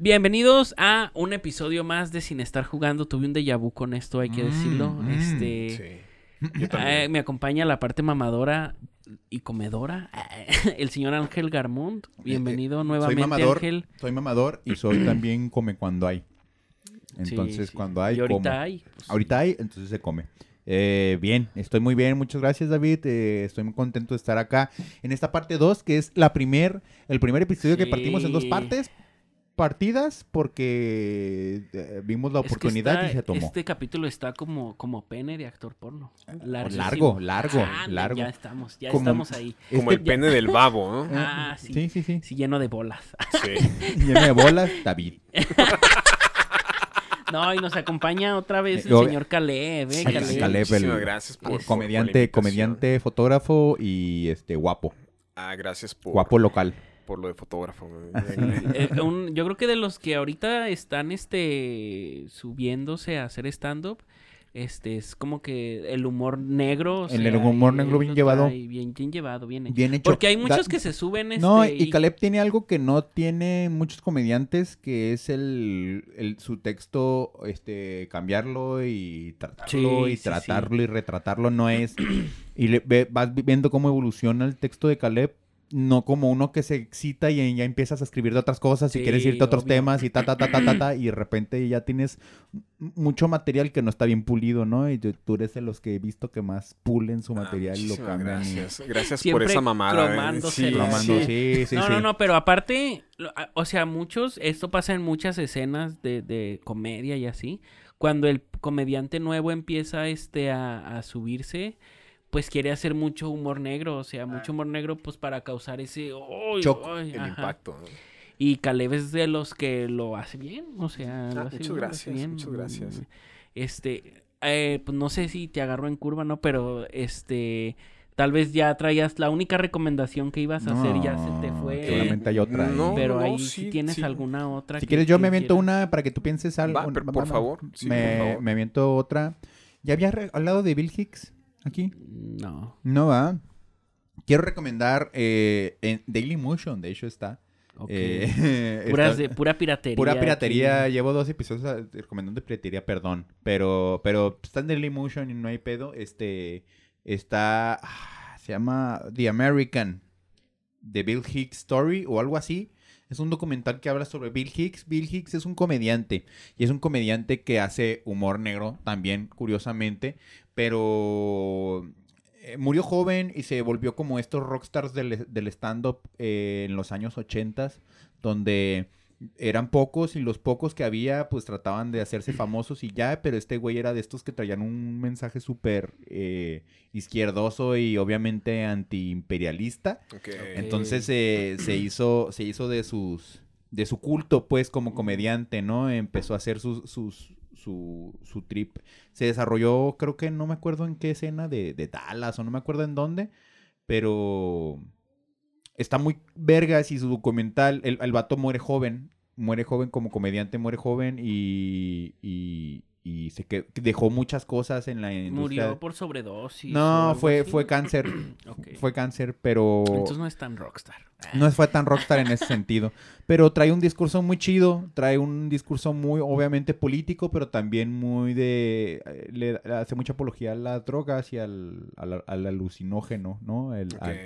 Bienvenidos a un episodio más de Sin Estar Jugando. Tuve un déjà vu con esto, hay que decirlo. Mm, este, Sí. Yo eh, me acompaña la parte mamadora y comedora, el señor Ángel Garmund. Bienvenido Eh, Soy nuevamente, mamador, Ángel. soy mamador y soy también come cuando hay. Entonces, sí. cuando hay, Y ahorita como. hay. pues, Ahorita hay, entonces se come. Eh, bien, estoy muy bien, muchas gracias David, eh, estoy muy contento de estar acá en esta parte 2, que es la primer, el primer episodio que partimos en dos partes, partidas, porque eh, vimos la es que oportunidad está- y se tomó. Este capítulo está como, como pene de actor porno. Larguísimo. Largo, largo, Ah, largo. Ya estamos, ya Como- estamos ahí. Como el pene del babo, ¿no? Ah, sí. Sí, sí, sí. Sí, lleno de bolas. Sí. Lleno de bolas, David. No, y nos acompaña otra vez el Eh, señor Caleb, ¿eh? Sí, Caleb. Caleb, el- Muchísimas gracias por, comediante, comediante, fotógrafo y este guapo, Ah, gracias por, guapo local. Por lo de fotógrafo. Eh, un- yo creo que de los que ahorita están este subiéndose a hacer stand-up, este es como que el humor negro. o El sea, humor negro bien llevado. Bien, bien llevado, bien hecho. Bien hecho. Porque hay muchos Da- que se suben este, No, y Caleb tiene algo que no tiene muchos comediantes, que es el, el- su texto, este, cambiarlo y tratarlo Sí, y sí, tratarlo y retratarlo no es. Y le, ve- vas vi- viendo cómo evoluciona el texto de Caleb, no como uno que se excita y ya empiezas a escribir de otras cosas y Sí, quieres irte a otros obvio. temas y ta, ta, ta, ta, ta, ta, y de repente ya tienes mucho material que no está bien pulido, ¿no? Y tú tú eres de los que he visto que más pulen su Ah, material y lo cambian. y- Gracias. Gracias por Siempre esa mamada. ¿eh? Sí, sí. sí, sí, no, sí. no, no, pero aparte, o sea, muchos, esto pasa en muchas escenas de, de comedia y así. Cuando el comediante nuevo empieza este a, a subirse, pues quiere hacer mucho humor negro, o sea, mucho humor negro pues para causar ese ¡ay, Shock, ay! El Ajá. impacto. ¿no? Y Caleb es de los que lo hace bien, o sea, lo Ah, hace muchas bien, lo hace gracias, bien. muchas gracias. Este, eh, pues no sé si te agarró en curva, ¿no? Pero este, tal vez ya traías la única recomendación que ibas a hacer ya se te fue. seguramente hay otra ahí. No, Pero no, ahí sí, si tienes sí. alguna otra. Si que- quieres, yo que me aviento una para que tú pienses algo. Va, pero por favor. Sí, me, por favor. me aviento otra. ¿Ya había re- hablado de Bill Hicks aquí? No. No va. Quiero recomendar eh, en Daily Motion, de hecho está. ok. Eh, Puras está- de- pura piratería. Pura piratería, aquí. llevo dos episodios recomendando piratería, perdón. Pero, pero está en Daily Motion y no hay pedo. Este está. ah, se llama The American. The Bill Hicks Story o algo así. Es un documental que habla sobre Bill Hicks. Bill Hicks es un comediante. Y es un comediante que hace humor negro también, curiosamente. Pero eh, murió joven y se volvió como estos rockstars del, del stand-up eh, en los años 80 donde eran pocos y los pocos que había pues trataban de hacerse famosos y ya, pero este güey era de estos que traían un mensaje súper eh, izquierdoso y obviamente antiimperialista. Entonces eh, se hizo se hizo de sus de su culto pues como comediante, ¿no? Empezó a hacer sus sus su, su trip. Se desarrolló, creo que no me acuerdo en qué escena de, de Dallas o no me acuerdo en dónde, pero está muy vergas y su documental, el, el vato muere joven, muere joven como comediante, muere joven y, y, y se que dejó muchas cosas en la industria. Murió por sobredosis. No, fue, así. fue cáncer, fue cáncer, pero... Entonces no es tan rockstar. No fue tan rockstar en ese sentido. Pero trae un discurso muy chido. Trae un discurso muy, obviamente, político, pero también muy de. eh, Le hace mucha apología a las drogas y al, al, al alucinógeno, ¿no? El- al-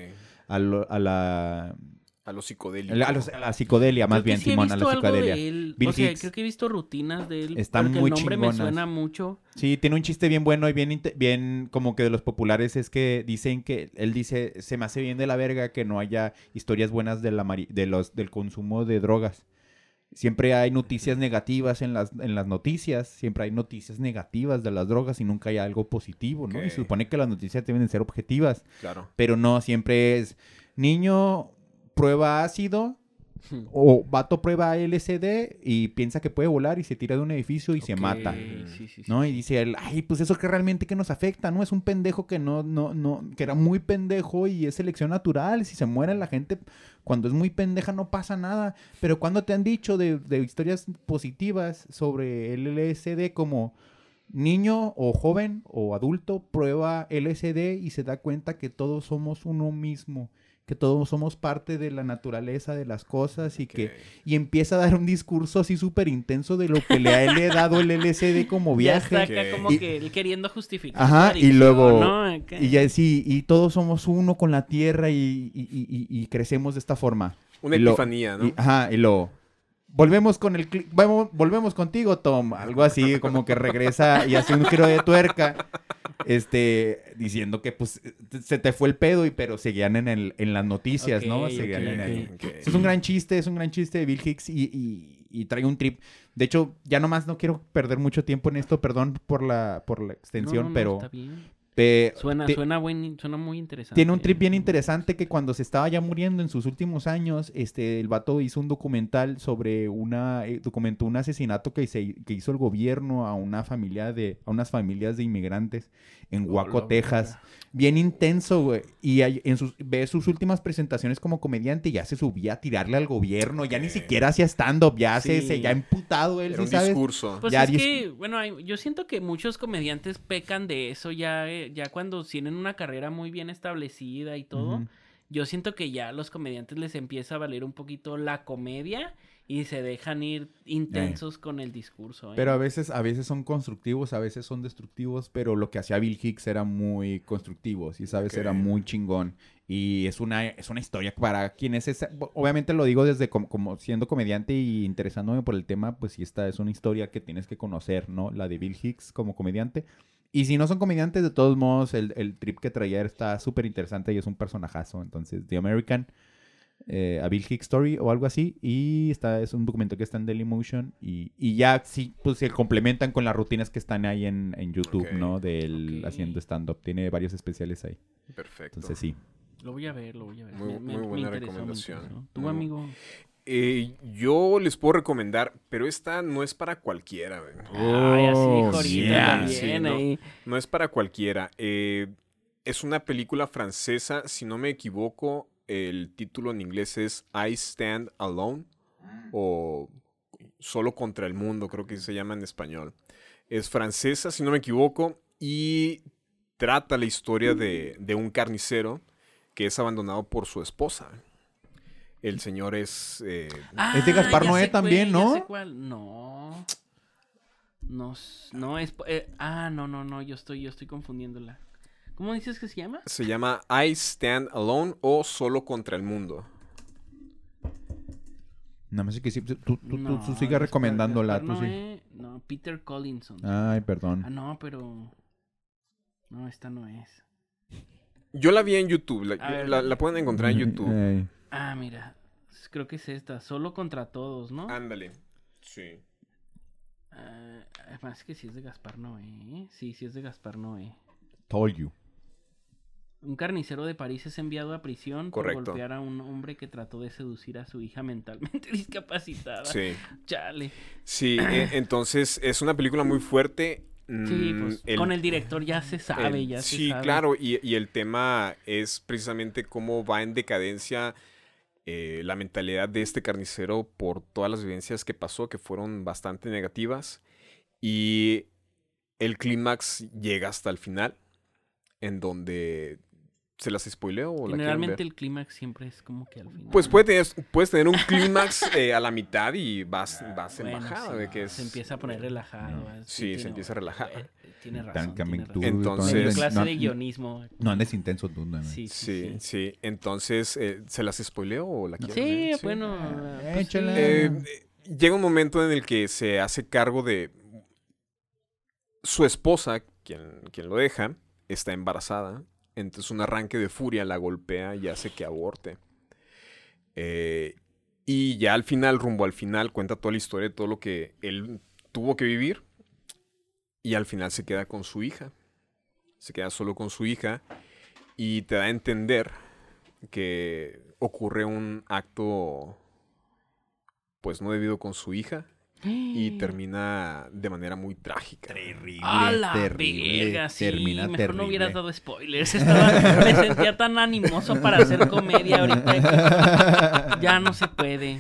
al- a, la. A los psicodélicos. A, los- a la psicodelia, más bien, sí Simón, a la psicodelia. él. Bill o sea, Hicks. creo que he visto rutinas de él. Están porque muy el nombre chingonas. me suena mucho. Sí, tiene un chiste bien bueno y bien, bien como que de los populares es que dicen que él dice, se me hace bien de la verga que no haya historias buenas de la mari- de los, del consumo de drogas. Siempre hay noticias negativas en las, en las noticias, siempre hay noticias negativas de las drogas y nunca hay algo positivo, ¿no? Y se supone que las noticias deben de ser objetivas, Claro. pero no, siempre es niño prueba ácido o vato prueba LSD y piensa que puede volar y se tira de un edificio y se mata. sí, sí, sí. ¿no? Y dice él, ay, pues eso que realmente que nos afecta, ¿no? Es un pendejo que no, no, no, que era muy pendejo y es selección natural. Si se muere la gente, cuando es muy pendeja no pasa nada. Pero cuando te han dicho de, de historias positivas sobre el LSD como niño o joven o adulto prueba LSD y se da cuenta que todos somos uno mismo que todos somos parte de la naturaleza de las cosas y que y empieza a dar un discurso así súper intenso de lo que le ha le ha dado el LSD como Ya está viaje. acá Ok. como Y- que él queriendo justificar. Ajá, y luego-. Y ya sí, y todos somos uno con la tierra y, y- y- y- y crecemos de esta forma. Una Y lo- epifanía, ¿no? Y, ajá, y lo volvemos con el volvemos contigo, Tom, algo así como que regresa y hace un giro de tuerca. Este, diciendo que pues se te fue el pedo y pero seguían en el en las noticias, ¿no? Seguían en el- es un gran chiste, es un gran chiste de Bill Hicks y, y- y trae un trip. De hecho, ya nomás no quiero perder mucho tiempo en esto, perdón por la, por la extensión, no, no, pero Suena, te- suena, buen, suena muy interesante. tiene un trip bien interesante que cuando se estaba ya muriendo en sus últimos años, este, el vato hizo un documental sobre una, eh, documentó un asesinato que, se, que hizo el gobierno a una familia de, a unas familias de inmigrantes en Waco, Hola, Texas. Bien intenso, güey. Y en sus, ve sus últimas presentaciones como comediante y ya se subía a tirarle al gobierno, ya ni siquiera hacía stand-up, ya se, Sí. se, ya emputado él, Era ¿sí un sabes? discurso. Pues Ya es dis- que, bueno, hay- yo siento que muchos comediantes pecan de eso ya, eh, ya cuando tienen una carrera muy bien establecida y todo. Yo siento que ya a los comediantes les empieza a valer un poquito la comedia y se dejan ir intensos con el discurso. ¿eh? Pero a veces, a veces son constructivos, a veces son destructivos, pero lo que hacía Bill Hicks era muy constructivo, sí sabes, era muy chingón. Y es una, es una historia para quienes es, obviamente lo digo desde com- como, siendo comediante y interesándome por el tema, pues sí esta es una historia que tienes que conocer, ¿no? La de Bill Hicks como comediante. Y si no son comediantes, de todos modos, el, el trip que traía está súper interesante y es un personajazo. Entonces, The American, eh, a Bill Hicks Story o algo así. Y está, es un documento que está en Dailymotion. Y, y ya sí, pues se complementan con las rutinas que están ahí en, en YouTube, ¿no? De él ok. haciendo stand-up. Tiene varios especiales ahí. Perfecto. Entonces sí. Lo voy a ver, lo voy a ver. Muy- muy buena recomendación. interesó. ¿Tú, Muy- amigo? Eh, yo les puedo recomendar, pero esta no es para cualquiera. güey. Ay, así Oh, dijo ahorita yeah. también. Sí, no. es para cualquiera. Eh, es una película francesa, si no me equivoco, el título en inglés es I Stand Alone o Solo contra el mundo, creo que se llama en español. Es francesa, si no me equivoco, y trata la historia de, de un carnicero que es abandonado por su esposa. El señor es... eh, Es de Gaspar Ah, Noé también, cuál, ya ¿no? sé cuál. No. No, no es. eh, ah, no, no, no. Yo estoy, yo estoy confundiéndola. ¿Cómo dices que se llama? se llama I Stand Alone o Solo contra el mundo. Nada más es que sí, tú, tú, tú, No, tú sigas Gaspar- recomendándola. Tú sí. No, Peter Collinson. Ay, Ah, perdón. no, pero. No, esta no es. Yo la vi en YouTube, la, ver. la- la pueden encontrar en YouTube. Ey. Ah, mira. Creo que es esta. Solo contra todos, ¿no? Ándale. Sí. Ah, además que sí es de Gaspar Noé. Sí, sí es de Gaspar Noé. Told you. Un carnicero de París es enviado a prisión Correcto. por golpear a un hombre que trató de seducir a su hija mentalmente discapacitada. Sí. Chale. Sí, e- entonces es una película muy fuerte. Sí, Mm, pues con el director ya se sabe, el- ya se Sí, sabe. claro, y, y el tema es precisamente cómo va en decadencia eh, la mentalidad de este carnicero por todas las vivencias que pasó, que fueron bastante negativas. Y el clímax llega hasta el final, en donde... ¿Se las spoileo o la quieren ver? Generalmente el clímax siempre es como que al final. Pues puede tener, puedes tener un clímax eh, a la mitad y vas, vas en Bueno, bajada, sí, de que es... Se empieza a poner relajado. ¿eh? Sí, se tiene- empieza a relajar. eh, Tiene razón. Tiene razón. Entonces- Es clase no- de guionismo. No andes intenso tú, no. Sí, sí, Sí, sí. sí. Entonces, eh, ¿se las spoileo o la quieren Sí, ver? bueno. Ah, pues. Eh, eh, llega un momento en el que se hace cargo de su esposa, quien, quien lo deja, está embarazada. Entonces un arranque de furia la golpea y hace que aborte. Eh, y ya al final, rumbo al final, cuenta toda la historia de todo lo que él tuvo que vivir. Y al final se queda con su hija. Se queda solo con su hija. Y te da a entender que ocurre un acto pues no debido con su hija y termina de manera muy trágica. Terrible, A la terrible. verga, sí. termina Mejor terrible. no hubieras dado spoilers. Estaba, me sentía tan animoso para hacer comedia ahorita. ya no se puede.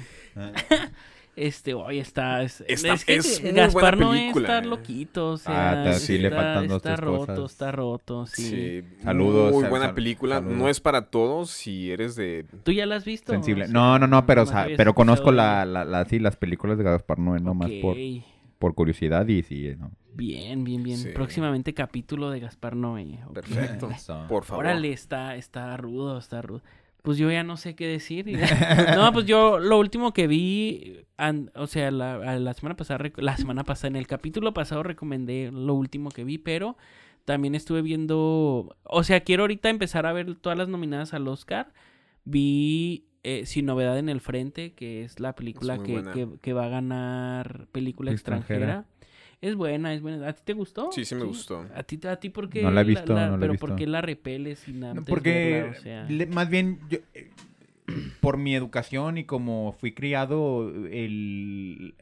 Este, hoy está. Es, Está- es que es muy Gaspar buena Noé película, está eh. loquito. O sea, Ah, ta- sí, le está- faltan dos, Está roto, cosas. está roto. Sí. Sí. Saludos, Muy buena sal- película. saludos. No es para todos si eres de... ¿Tú ya la has visto? Sensible. O sea, No, no, no, pero, o sea, pero conozco la, la, la- sí, las películas de Gaspar Noé nomás por, por curiosidad y sí, ¿no? Bien, bien, bien. Sí. Próximamente capítulo de Gaspar Noé. Perfecto. Por favor. Órale, está, está rudo, está rudo. Pues yo ya no sé qué decir. no, pues yo lo último que vi, an- o sea, la, la semana pasada, la semana pasada, en el capítulo pasado recomendé lo último que vi, pero también estuve viendo, o sea, quiero ahorita empezar a ver todas las nominadas al Oscar. Vi eh, Sin Novedad en el Frente, que es la película que, que, que va a ganar película Extranjera. extranjera. Es buena, es buena. ¿A ti te gustó? Sí, sí me gustó. ¿A ti, a ti por qué? No la he visto, no la he Pero visto. ¿por qué la repeles sin No, antes porque verla? O sea, le- más bien yo, eh, por mi educación y como fui criado el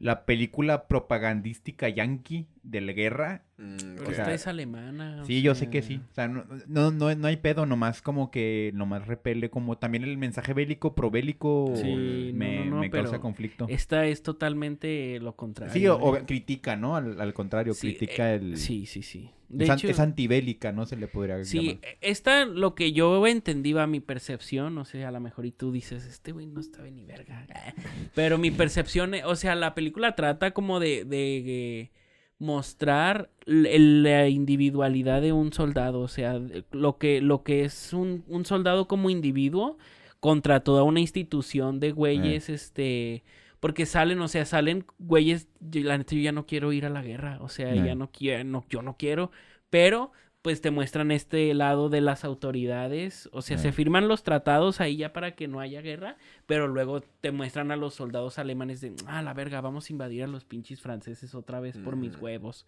la película propagandística yankee de la guerra Mm, pero ok. o sea, esta es alemana. sí yo sé que sí o sea no, no, no, no hay pedo nomás como que nomás repele como también el mensaje bélico probélico Sí, me, no, no, me causa pero conflicto Esta es totalmente lo contrario. sí o, o ¿eh? critica no al, al contrario Sí, critica eh, el Sí, sí, sí. De es, an- hecho, es antibélica no se le podría sí, llamar esta lo que yo entendí a mi percepción, o sea, a lo mejor y tú dices, este güey no estaba ni verga. Pero mi percepción, eh, o sea, la película trata como de, de, mostrar la individualidad de un soldado, o sea, lo que, lo que es un, un soldado como individuo contra toda una institución de güeyes, este, porque salen, o sea, salen güeyes, yo- la neta yo ya no quiero ir a la guerra, o sea, Eh. ya no quiero, no, yo no quiero, pero pues te muestran este lado de las autoridades, o sea, se firman los tratados ahí ya para que no haya guerra, pero luego te muestran a los soldados alemanes de, ah, la verga, vamos a invadir a los pinches franceses otra vez por mis Mm. huevos.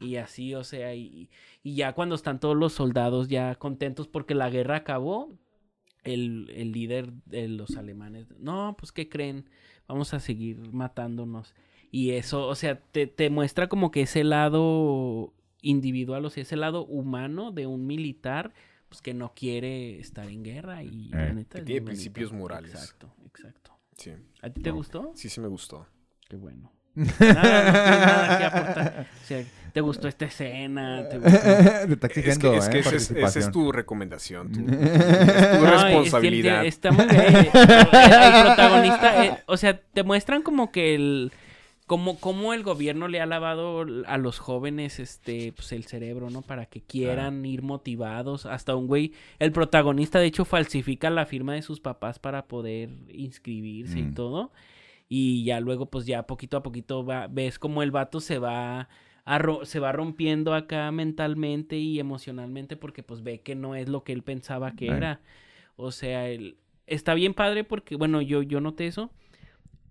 Y así, o sea, y, y ya cuando están todos los soldados ya contentos porque la guerra acabó, el, el líder de los alemanes, no, pues, ¿qué creen? Vamos a seguir matándonos. Y eso, o sea, te, te muestra como que ese lado individual, o sea, ese lado humano de un militar, pues que no quiere estar en guerra y la Eh. neta Que es tiene bonito. principios morales. Exacto, exacto. Sí. ¿A ti te No. gustó? Sí, sí me gustó. Qué bueno. Nada, no nada que aportar. O sea, ¿te gustó esta escena? ¿Te gustó? Te está Es que, es ¿eh? es- esa es participación. tu recomendación, tu, es tu No, es que responsabilidad. Está muy bien. El, el protagonista, eh, o sea, te muestran como que el como, como el gobierno le ha lavado a los jóvenes este pues el cerebro, ¿no? Para que quieran ir motivados. Hasta un güey, el protagonista de hecho falsifica la firma de sus papás para poder inscribirse y Mm. todo. Y ya luego, pues ya poquito a poquito va, ves como el vato se va a ro- se va rompiendo acá mentalmente y emocionalmente porque pues ve que no es lo que él pensaba que era. O sea, él, está bien padre porque, bueno, yo, yo noté eso.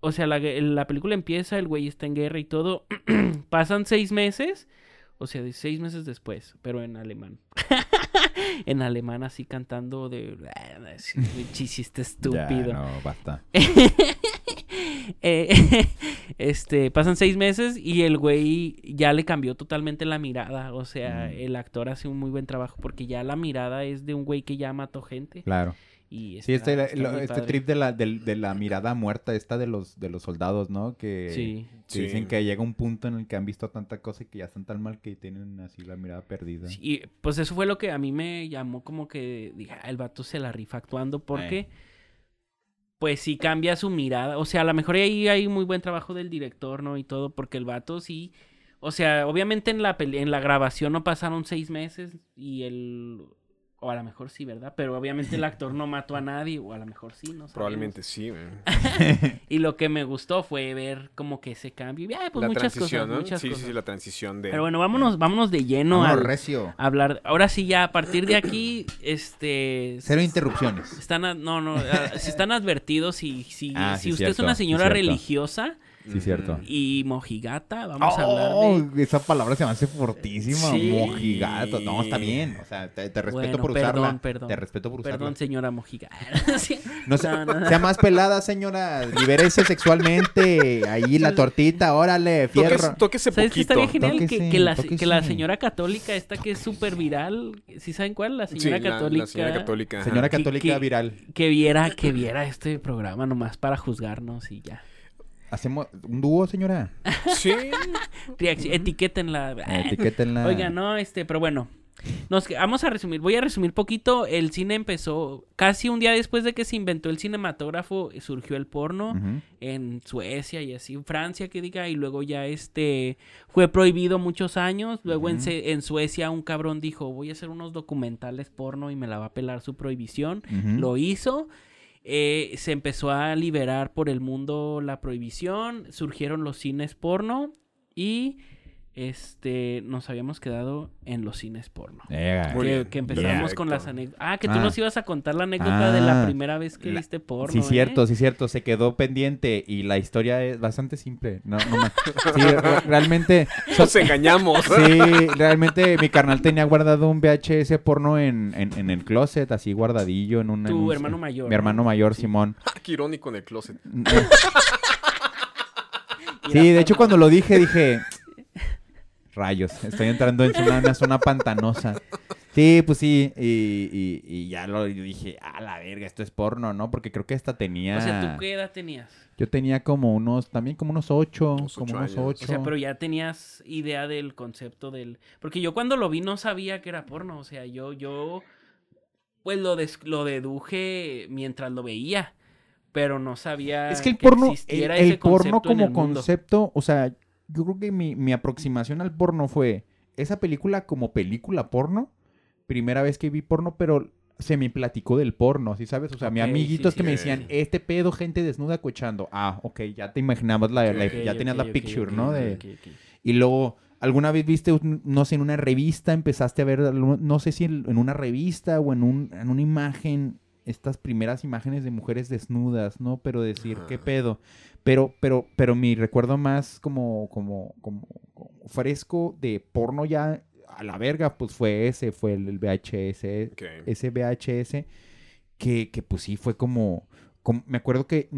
O sea, la, la película empieza, el güey está en guerra y todo. Pasan seis meses. O sea, de seis meses después, pero en alemán. en alemán así cantando de... Chiste estúpido. Ya, no, basta. Eh, este, pasan seis meses y el güey ya le cambió totalmente la mirada. O sea, Mm. el actor hace un muy buen trabajo porque ya la mirada es de un güey que ya mató gente. Claro. Y Sí, este, lo- este trip de la, de, la mirada muerta esta de los, de los soldados, ¿no? Que, Sí. que Sí. dicen que llega un punto en el que han visto tanta cosa y que ya están tan mal que tienen así la mirada perdida. Sí, Y pues eso fue lo que a mí me llamó como que dije, "Ah, el vato se la rifa actuando porque Eh. pues sí cambia su mirada. O sea, a lo mejor ahí hay muy buen trabajo del director, ¿no? Y todo, porque el vato sí. O sea, obviamente en la, peli- en la grabación no pasaron seis meses y el... O a lo mejor sí, ¿verdad? Pero obviamente el actor no mató a nadie, o a lo mejor sí, no sabemos. Probablemente sí. Y lo que me gustó fue ver como que ese cambio. Y, ah, pues la muchas transición, cosas, ¿no? muchas sí, cosas. sí, sí, la transición de... Pero bueno, vámonos, vámonos de lleno al- recio. a hablar. Ahora sí, ya a partir de aquí, este. Cero interrupciones. Están, a- no, no, a- si están advertidos y si, Ah, si sí, usted es una sí, señora cierto. religiosa Sí, cierto. Y mojigata, vamos a hablar Oh, de. esa palabra se me hace fortísima. Sí. Mojigato. No, está bien. O sea, te, te respeto Bueno, por perdón, usarla. perdón. Te respeto por usarla. Perdón, señora mojigata. Sí. No, sea, No, no. sea más pelada, señora. Libérese sexualmente. Ahí la tortita, órale, fierro. Tóquese, tóquese ¿Sabes qué poquito. estaría genial? Que, Tóquese, que la, tóquese. que la señora católica, esta que es súper viral, ¿sí saben cuál? La Sí, señora la- católica. La, señora católica. ajá. Señora Que- católica que- viral. Que viera, que viera este programa nomás para juzgarnos y ya. Hacemos un dúo, señora. Sí. Etiquétenla. Etiquétenla. Oiga, no, este, pero bueno. Nos, vamos a resumir, voy a resumir poquito. El cine empezó casi un día después de que se inventó el cinematógrafo, eh, surgió el porno en Suecia y así, en Francia que diga, y luego ya este fue prohibido muchos años. Luego en, en Suecia un cabrón dijo, voy a hacer unos documentales porno y me la va a pelar su prohibición. Lo hizo. Eh, se empezó a liberar por el mundo la prohibición. Surgieron los cines porno. Y este nos habíamos quedado en los cines porno. Muy Que, que empezamos con las anécdotas. Ah, que tú Ah. nos ibas a contar la anécdota de la Ah. primera vez que La- viste porno. Sí, ¿eh? cierto, sí, cierto. Se quedó pendiente y la historia es bastante simple. No, no ma- sí, re- realmente. Nos engañamos. Sí, realmente mi carnal tenía guardado un VHS porno en, en, en el closet, así guardadillo en un. en Tu un- hermano mayor. Mi ¿no? hermano mayor, Simón. Ah, Qué irónico en el closet. Sí, de hecho cuando lo dije dije, rayos, estoy entrando en una, una zona pantanosa. Sí, pues sí, y, y- y ya lo dije, a la verga, esto es porno, ¿no? Porque creo que esta tenía... O sea, ¿tú qué edad tenías? Yo tenía como unos, también como unos ocho, Unos como ocho unos años. ocho. O sea, pero ya tenías idea del concepto del... Porque yo cuando lo vi no sabía que era porno. O sea, yo, yo, pues lo, des- lo deduje mientras lo veía. Pero no sabía Es que el porno, el, existiera el ese porno como el concepto, o sea, yo creo que mi, mi aproximación al porno fue esa película como película porno, primera vez que vi porno, pero se me platicó del porno, ¿sí sabes? O sea, mi Ok, amiguitos sí, que me decían, este pedo, gente desnuda cochando. Ah, ok, ya te imaginabas la, ya tenías la picture, ¿no? De, y luego, ¿alguna vez viste, no sé, en una revista, empezaste a ver, no sé si en, una revista o en, un, en una imagen, estas primeras imágenes de mujeres desnudas, ¿no? Pero decir, ¿qué Ajá. pedo? Pero, pero, pero mi recuerdo más como, como, como, como fresco de porno ya a la verga, pues fue ese, fue el, VHS, ese VHS, que, que pues sí fue como, como- me acuerdo que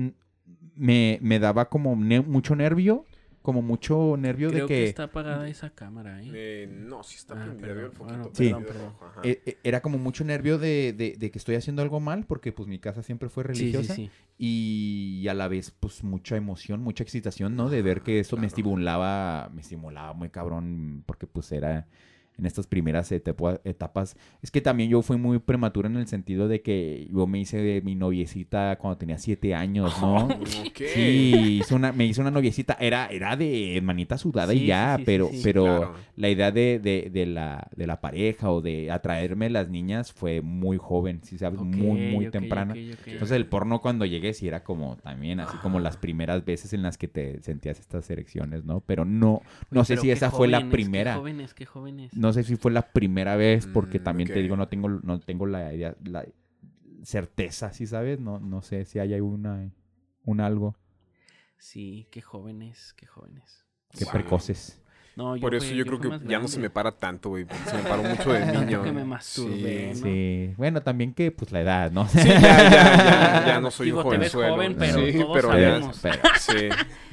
me, me daba como ne- mucho nervio, como mucho nervio Creo de que... que, está apagada esa cámara, ¿eh? Eh, no, sí está Ah, perdón, el foquito. bueno, Sí. perdón, eh, era como mucho nervio de, de- de que estoy haciendo algo mal, porque pues mi casa siempre fue Sí, sí, religiosa. sí. Y a la vez, pues, mucha emoción, mucha excitación, ¿no? De ver que eso me estimulaba, me estimulaba muy cabrón, porque pues era en estas primeras etapa- etapas. Es que también yo fui muy prematuro en el sentido de que yo me hice de mi noviecita cuando tenía siete años, ¿no? Sí, hice una, me hice una noviecita, era, era de manita sudada Sí, y ya, sí, sí, pero, sí, sí. pero Claro. la idea de, de, de la, de la pareja o de atraerme las niñas fue muy joven, sí sabes, muy, muy ok, temprana. Entonces el porno cuando llegué sí era como también así como las primeras veces en las que te sentías estas erecciones, ¿no? Pero no, no Oye, sé si esa fue la jóvenes, qué primera. jóvenes, qué jóvenes. No sé si fue la primera vez porque Mm, también ok. te digo no tengo no tengo la idea la certeza, ¿sí sabes? No no sé si hay una un algo Sí, qué jóvenes, qué jóvenes. que Wow. precoces. No, Por fui- eso yo, creo que ya no se me para tanto, güey. Se me paró mucho de niño. que me masturbé, Sí. ¿no? Sí, bueno, también que pues la edad, ¿no? Sí, ya, ya, ya, ya no soy Digo, un te ves jovenzuelo. joven, pero sí, todos pero sabemos. ya, sí,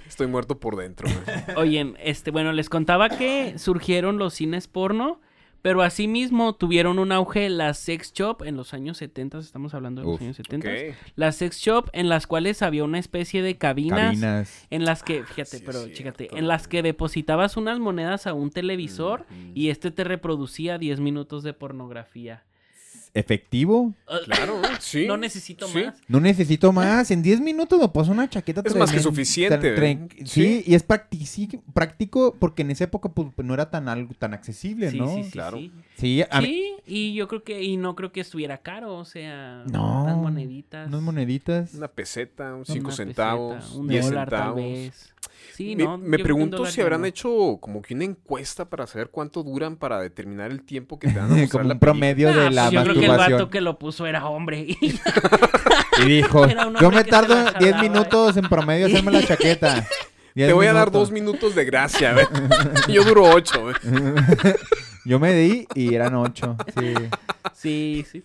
estoy muerto por dentro. Oye, este, bueno, les contaba que surgieron los cines porno, pero asimismo tuvieron un auge las sex shop en los años 70, estamos hablando de los Uf, años 70. Ok. Las sex shop en las cuales había una especie de cabinas, Cabinas. en las que, fíjate, sí pero cierto. en las que depositabas unas monedas a un televisor y este te reproducía 10 minutos de pornografía. ¿Efectivo? Ah, Claro, sí. No necesito sí. más. No necesito más. En 10 minutos me paso una chaqueta. Es más que suficiente. Sí, Sí. y es práctico porque en esa época pues, no era tan algo tan accesible, Sí, ¿no? sí, sí, Claro. sí. A mí- y yo creo que, y no creo que estuviera caro, o sea, No, unas moneditas. unas moneditas. Una peseta, un una cinco peseta, centavos, un 10 dólar tal centavos. vez. Sí, me, no, yo pregunto si habrán no. hecho como que una encuesta para saber cuánto duran para determinar el tiempo que te dan a mostrar Como la un promedio de la pues yo creo que el vato que lo puso era hombre. Y dijo, yo me tardo 10 jalaba, ¿eh?". minutos en promedio a hacerme la chaqueta. Te voy a dar dos minutos de gracia. Yo duro ocho, güey. Yo me di y eran 8. Sí. sí, sí.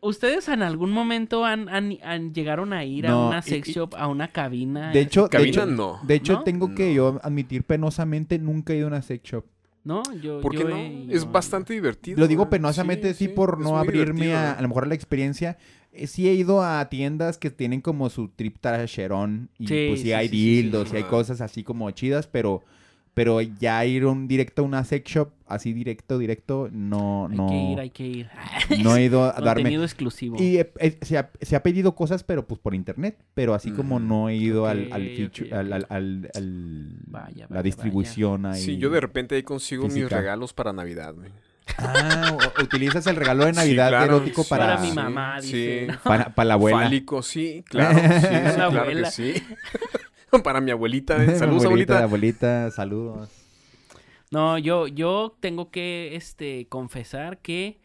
¿Ustedes en algún momento han, han- han- llegaron a ir a una sex y- shop, a una cabina? De hecho, de hecho, no. de hecho ¿No? tengo que yo admitir penosamente nunca he ido a una sex shop. ¿No? Yo, ¿Por qué yo no? he Es bastante divertido. Lo digo penosamente, sí, por no abrirme a, a lo mejor a la experiencia. Eh, sí he ido a tiendas que tienen como su trip trasherón y Sí, pues sí, sí, hay sí, sí, sí. dildos y hay cosas así como chidas, pero pero ya ir un directo a una sex shop así directo, directo, no, Hay no, que ir, hay que ir. no he ido a darme. Contenido exclusivo. Y eh, eh, se, ha, se ha pedido cosas, pero pues por internet, pero así como Ujú. no he ido al, al, Ok, feature- ok, al, al, al- al- Vaya, la vaya, distribución ahí. Sí, yo de repente ahí consigo mis Física. regalos para Navidad, güey. Ah, utilizas el regalo de Sí, Navidad claro, erótico sí, para, Para mi sí, mamá, dice, sí. ¿no? para, para la abuela. Fálico, sí, claro. Sí, sí, La claro abuela. que sí. para mi abuelita. ¿eh? Mi Saludos, abuelita, abuelita. abuelita, saludos. No, yo, yo tengo que este, confesar que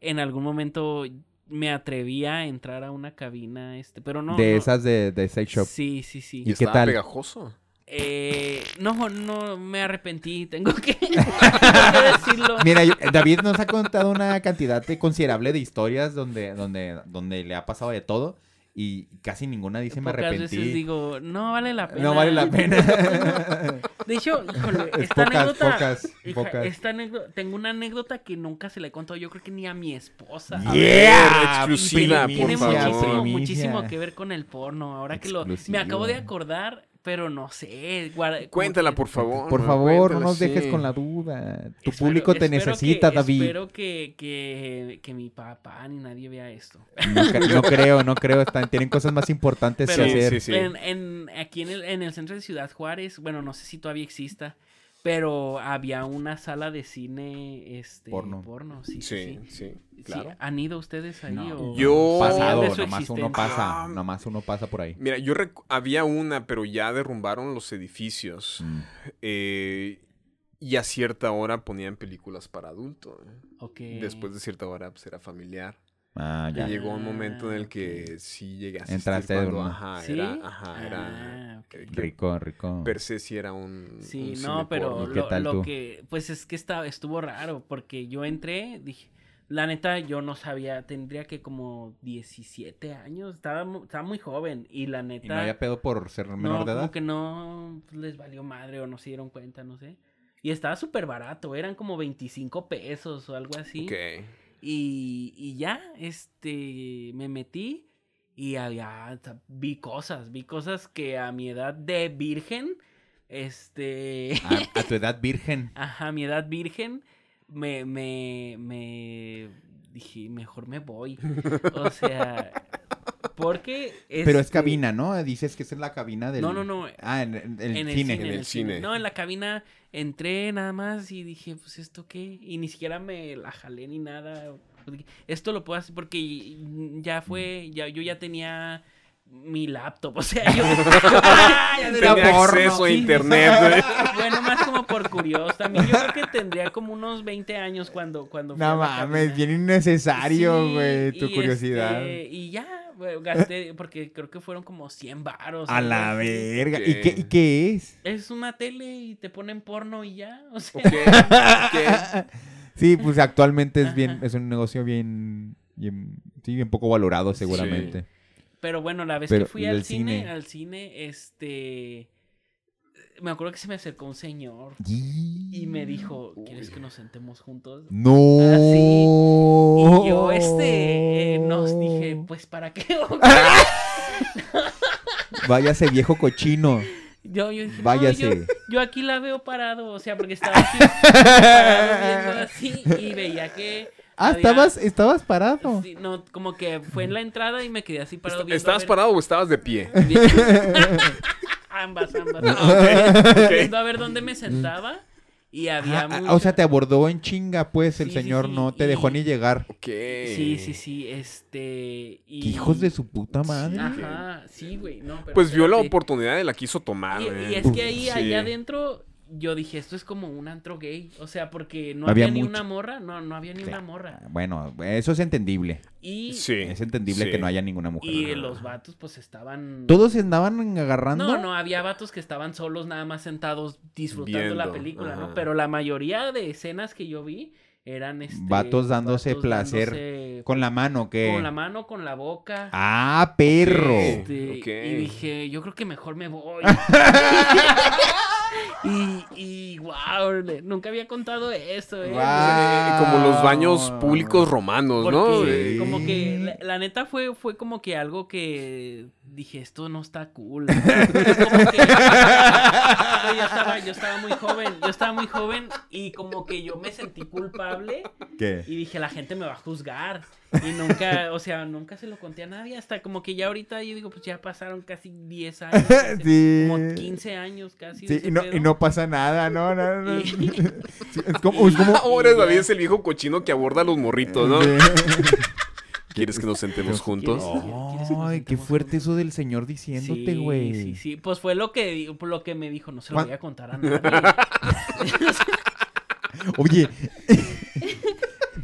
en algún momento me atrevía a entrar a una cabina, este, pero no. de no. esas de, de sex shop. Sí, sí, sí. ¿Y qué Estaba tal? pegajoso. Eh, no, no, me arrepentí, tengo que, tengo que decirlo. Mira, yo- David nos ha contado una cantidad de considerable de historias donde, donde, donde le ha pasado de todo y casi ninguna dice me Pocas arrepentí. veces digo, no vale la pena. no vale la pena. De hecho, híjole, Es esta pocas, anécdota. pocas, hija, pocas. esta anécdota- tengo una anécdota que nunca se la he contado, yo creo que ni a mi esposa. A Yeah, ver, exclusiva, tiene por muchísimo, favor. muchísimo que ver con el porno. Ahora que lo. Me acabo de acordar, pero no sé. guarda- Cuéntala, por favor. Por favor, no nos dejes sí. con la duda. Tu espero- público te necesita, que- David. Espero que, que, que mi papá ni nadie vea esto. No, cre- no creo, no creo. Están, tienen cosas más importantes Pero- que hacer. sí, sí. En, en- aquí en el, en el centro de Ciudad Juárez, bueno, no sé si todavía exista, pero había una sala de cine este, Porno. sí, sí, Sí, sí. sí, Sí, claro. ¿Han ido ustedes ahí? No, o Yo- pasado, nomás uno pasa, Ah. nomás uno pasa por ahí. Mira, yo había una, pero ya derrumbaron los edificios. Mm. Eh, y a cierta hora ponían películas para adultos. ¿eh? Ok. Después de cierta hora, pues era familiar. Ah, Y ya. llegó un momento en el Ah, que sí llegué a asistir Entraste de cuando, uno. ajá, ¿Sí? era, ajá, era, Ah, eh, Rico, rico. per se sí era un, Sí, un no, pero. ¿Y qué lo, tal lo tú? que, pues es que estaba, estuvo raro, porque yo entré, dije, la neta, yo no sabía, tendría que como 17 años, estaba, estaba muy joven, y la neta... ¿Y no había pedo por ser menor no, de como edad? que no pues, les valió madre o no se dieron cuenta, no sé. Y estaba súper barato, eran como 25 pesos o algo así. Ok. Y, y ya, este, me metí y había, vi cosas, vi cosas que a mi edad de virgen, este, A, a tu edad virgen. ajá, a mi edad virgen, me, me, me dije, mejor me voy. O sea, porque... Pero es cabina, ¿no? Dices que esa es la cabina del... No, no, no. Ah, en, en- en el en cine. el cine. En el cine. No, en la cabina entré nada más y dije, pues esto qué. Y ni siquiera me la jalé ni nada. Esto lo puedo hacer porque ya fue, ya, yo ya tenía mi laptop, o sea, yo, ya Tenía acceso a internet, güey. Bueno, más como por curioso. También yo creo que tendría como unos 20 años cuando, cuando No mames, bien innecesario, Sí, güey, tu curiosidad. este, y ya, gasté, porque creo que fueron como 100 varos. A la así. verga. ¿Y qué, y qué es? Es una tele y te ponen porno y ya, o sea. Sí, pues actualmente es bien, Ajá. es un negocio bien, bien, sí, bien poco valorado seguramente. Pero bueno, la vez Pero, que fui ¿y al cine? al cine, este... Me acuerdo que se me acercó un señor y me dijo, ¿quieres que nos sentemos juntos? No. Y yo, este, eh, nos dije, pues, ¿para qué? Váyase viejo cochino. yo, yo dije, "No, Váyase. yo, yo aquí la veo parado, o sea, porque estaba aquí parado viendo así y veía que... Ah, había- estabas, estabas parado. Sí, no, como que fue en la entrada y me quedé así parado viendo. a ¿Estabas ver- parado o estabas de pie? ambas, ambas. ok. Viendo a ver dónde me sentaba y había Ah, mucha- o sea, te abordó en chinga, pues, el Sí, señor sí, no te y- dejó ni llegar. Ok. Sí, sí, sí, este... Y... ¿Qué hijos de su puta madre? Ajá, sí, güey, no, pero Pues vio la oportunidad y la quiso tomar, Y, güey. y es que ahí, Sí. allá adentro, yo dije, esto es como un antro gay. O sea, porque no Había había, ni mucho. una morra, no, no había ni una morra. Bueno, eso es entendible. Y, Sí. Es entendible sí. que no haya ninguna mujer. y los vatos, pues, estaban... ¿Todos se andaban agarrando? No, no, había vatos que estaban solos, nada más sentados disfrutando la película, ajá. ¿no? Pero la mayoría de escenas que yo vi eran este, Vatos dándose placer. dándose Con la mano, ¿qué? con la mano, con la boca. Ah, perro. Este. Y dije, yo creo que mejor me voy. y, y wow, nunca había contado eso, eh. Como los baños públicos romanos, ¿no? Porque Eh, como que la, la neta fue, fue como que algo que dije, esto no está cool. Como que- yo, estaba, yo estaba muy joven, yo estaba muy joven y como que yo me sentí culpable ¿Qué? y dije, la gente me va a juzgar. Y nunca, o sea, nunca se lo conté a nadie, hasta como que ya ahorita yo digo, pues ya pasaron casi 10 años, Sí. como 15 años casi. Sí, y no, y no pasa nada, no, no, no. Y- Sí, es como, es como- Ahora es el viejo cochino que aborda a los morritos, ¿no? Sí. ¿Quieres que nos sentemos juntos? ¿Quieres? ¿Quieres nos Ay, qué fuerte juntos? eso del señor diciéndote, Sí, güey. Sí, sí, pues fue lo que, lo que me dijo, no se lo ¿Cuán- voy a contar a nadie. Oye,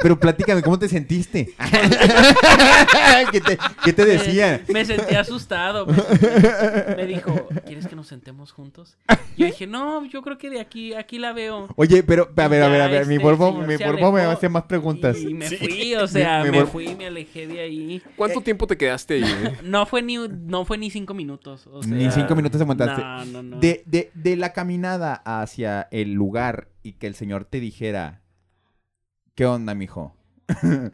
pero platícame, ¿cómo te sentiste? ¿Qué te, qué te decía? Me sentí asustado. Me, sentí- me dijo, ¿quieres que nos sentemos juntos? Yo dije, no, yo creo que de aquí, aquí la veo. Oye, pero, a ver, a ver, a ya, ver, mi este, el señor mi porfo me hace más preguntas. Y me Sí. fui, o sea, Me- me, me fui, me alejé de ahí. ¿Cuánto tiempo te quedaste ahí? eh? No fue ni, no fue ni cinco minutos. o Ni cinco minutos aguantaste. No, no, no. De, de, de la caminada hacia el lugar y que el señor te dijera, ¿qué onda, mijo? en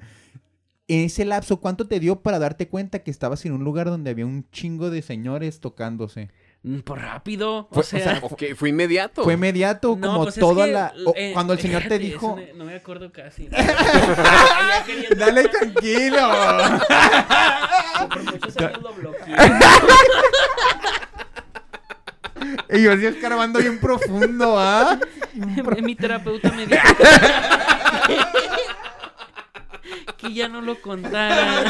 ese lapso, ¿cuánto te dio para darte cuenta que estabas en un lugar donde había un chingo de señores tocándose? Mm, Por rápido, Fue- o o sea... fue inmediato. Fue inmediato, No, como pues es toda que, la... o eh, cuando el señor te dijo... No, no me acuerdo casi. Dale tranquilo. Por muchos años lo bloqueé. y yo así escarbando bien profundo, ¿ah? Mi terapeuta me dijo que ya no lo contara.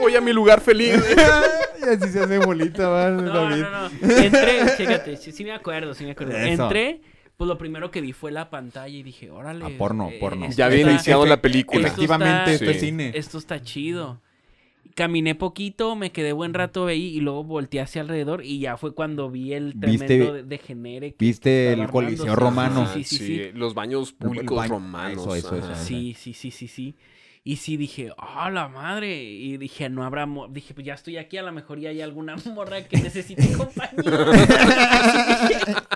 Voy a mi lugar feliz. y así se hace bolita, ¿va? No, David? no, no. Entré, chécate, sí, sí me acuerdo, sí me acuerdo. Eso. Entré, pues lo primero que vi fue la pantalla y dije, órale. Ah, porno, eh, porno. esto Ya había iniciado la película. Esto Efectivamente, está- esto es cine. Esto está chido. Caminé poquito, me quedé buen rato ahí y luego volteé hacia alrededor y ya fue cuando vi el ¿Viste- tremendo de- degenere. que ¿Viste el Coliseo. Romano? Sí, sí, sí, sí. Los baños públicos baño- romanos. eso, eso, eso. Sí, sí, sí, sí, sí. Y sí dije, ¡ah, la madre! Y dije, no habrá... mo-". Dije, pues ya estoy aquí, a lo mejor ya hay alguna morra que necesite compañía.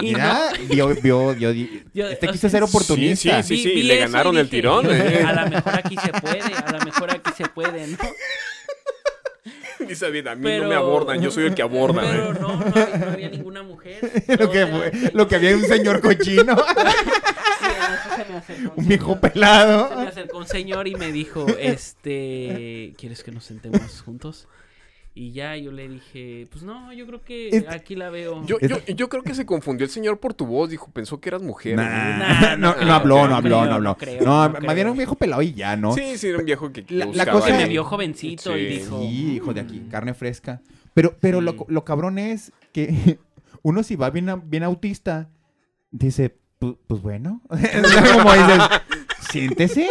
y Mira, vio, vio, vio, di- Yo- este quiso sea, ser oportunista. Sí, Vi- sí, vi le ganaron el tirón, dije, eh. A lo mejor aquí se puede, a lo mejor aquí se puede, ¿no? Dice David, a mí Pero- no me abordan, yo soy el que aborda. Pero ¿eh? no, no, había- no había ninguna mujer. lo, que fue- lo que había un señor cochino, sí, en eso se me acercó un viejo señor. Se me pelado. acercó un señor y me dijo, este, ¿quieres que nos sentemos juntos? Y ya yo le dije, pues no, yo creo que aquí la veo. Yo, yo, yo creo que se confundió el señor por tu voz, dijo, pensó que eras mujer. Nah, Nah, no, no, no habló, no no habló, creo, no habló. no creo, No, no más creo. bien era un viejo pelado y ya, ¿no? Sí, sí, era un viejo que, La- la cosa que me vio jovencito y dijo, Sí, hijo de aquí, carne fresca. Pero, pero lo, Sí. lo cabrón es que uno si va bien, bien autista, dice, "Pu- pues, bueno. Como dices, siéntese.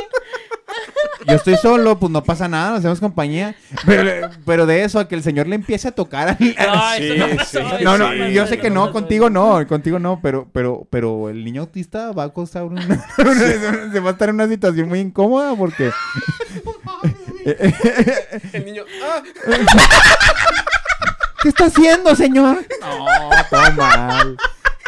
Yo estoy solo, pues no pasa nada, nos hacemos compañía. Pero, pero de eso a que el señor le empiece a tocar. al- No, eso Sí, sí. No, no, yo sé que no, contigo no, contigo no, pero, pero, pero el niño autista va a costar una, se va a estar en una situación muy incómoda porque El niño, ah, ¿qué está haciendo, señor? No, todo mal,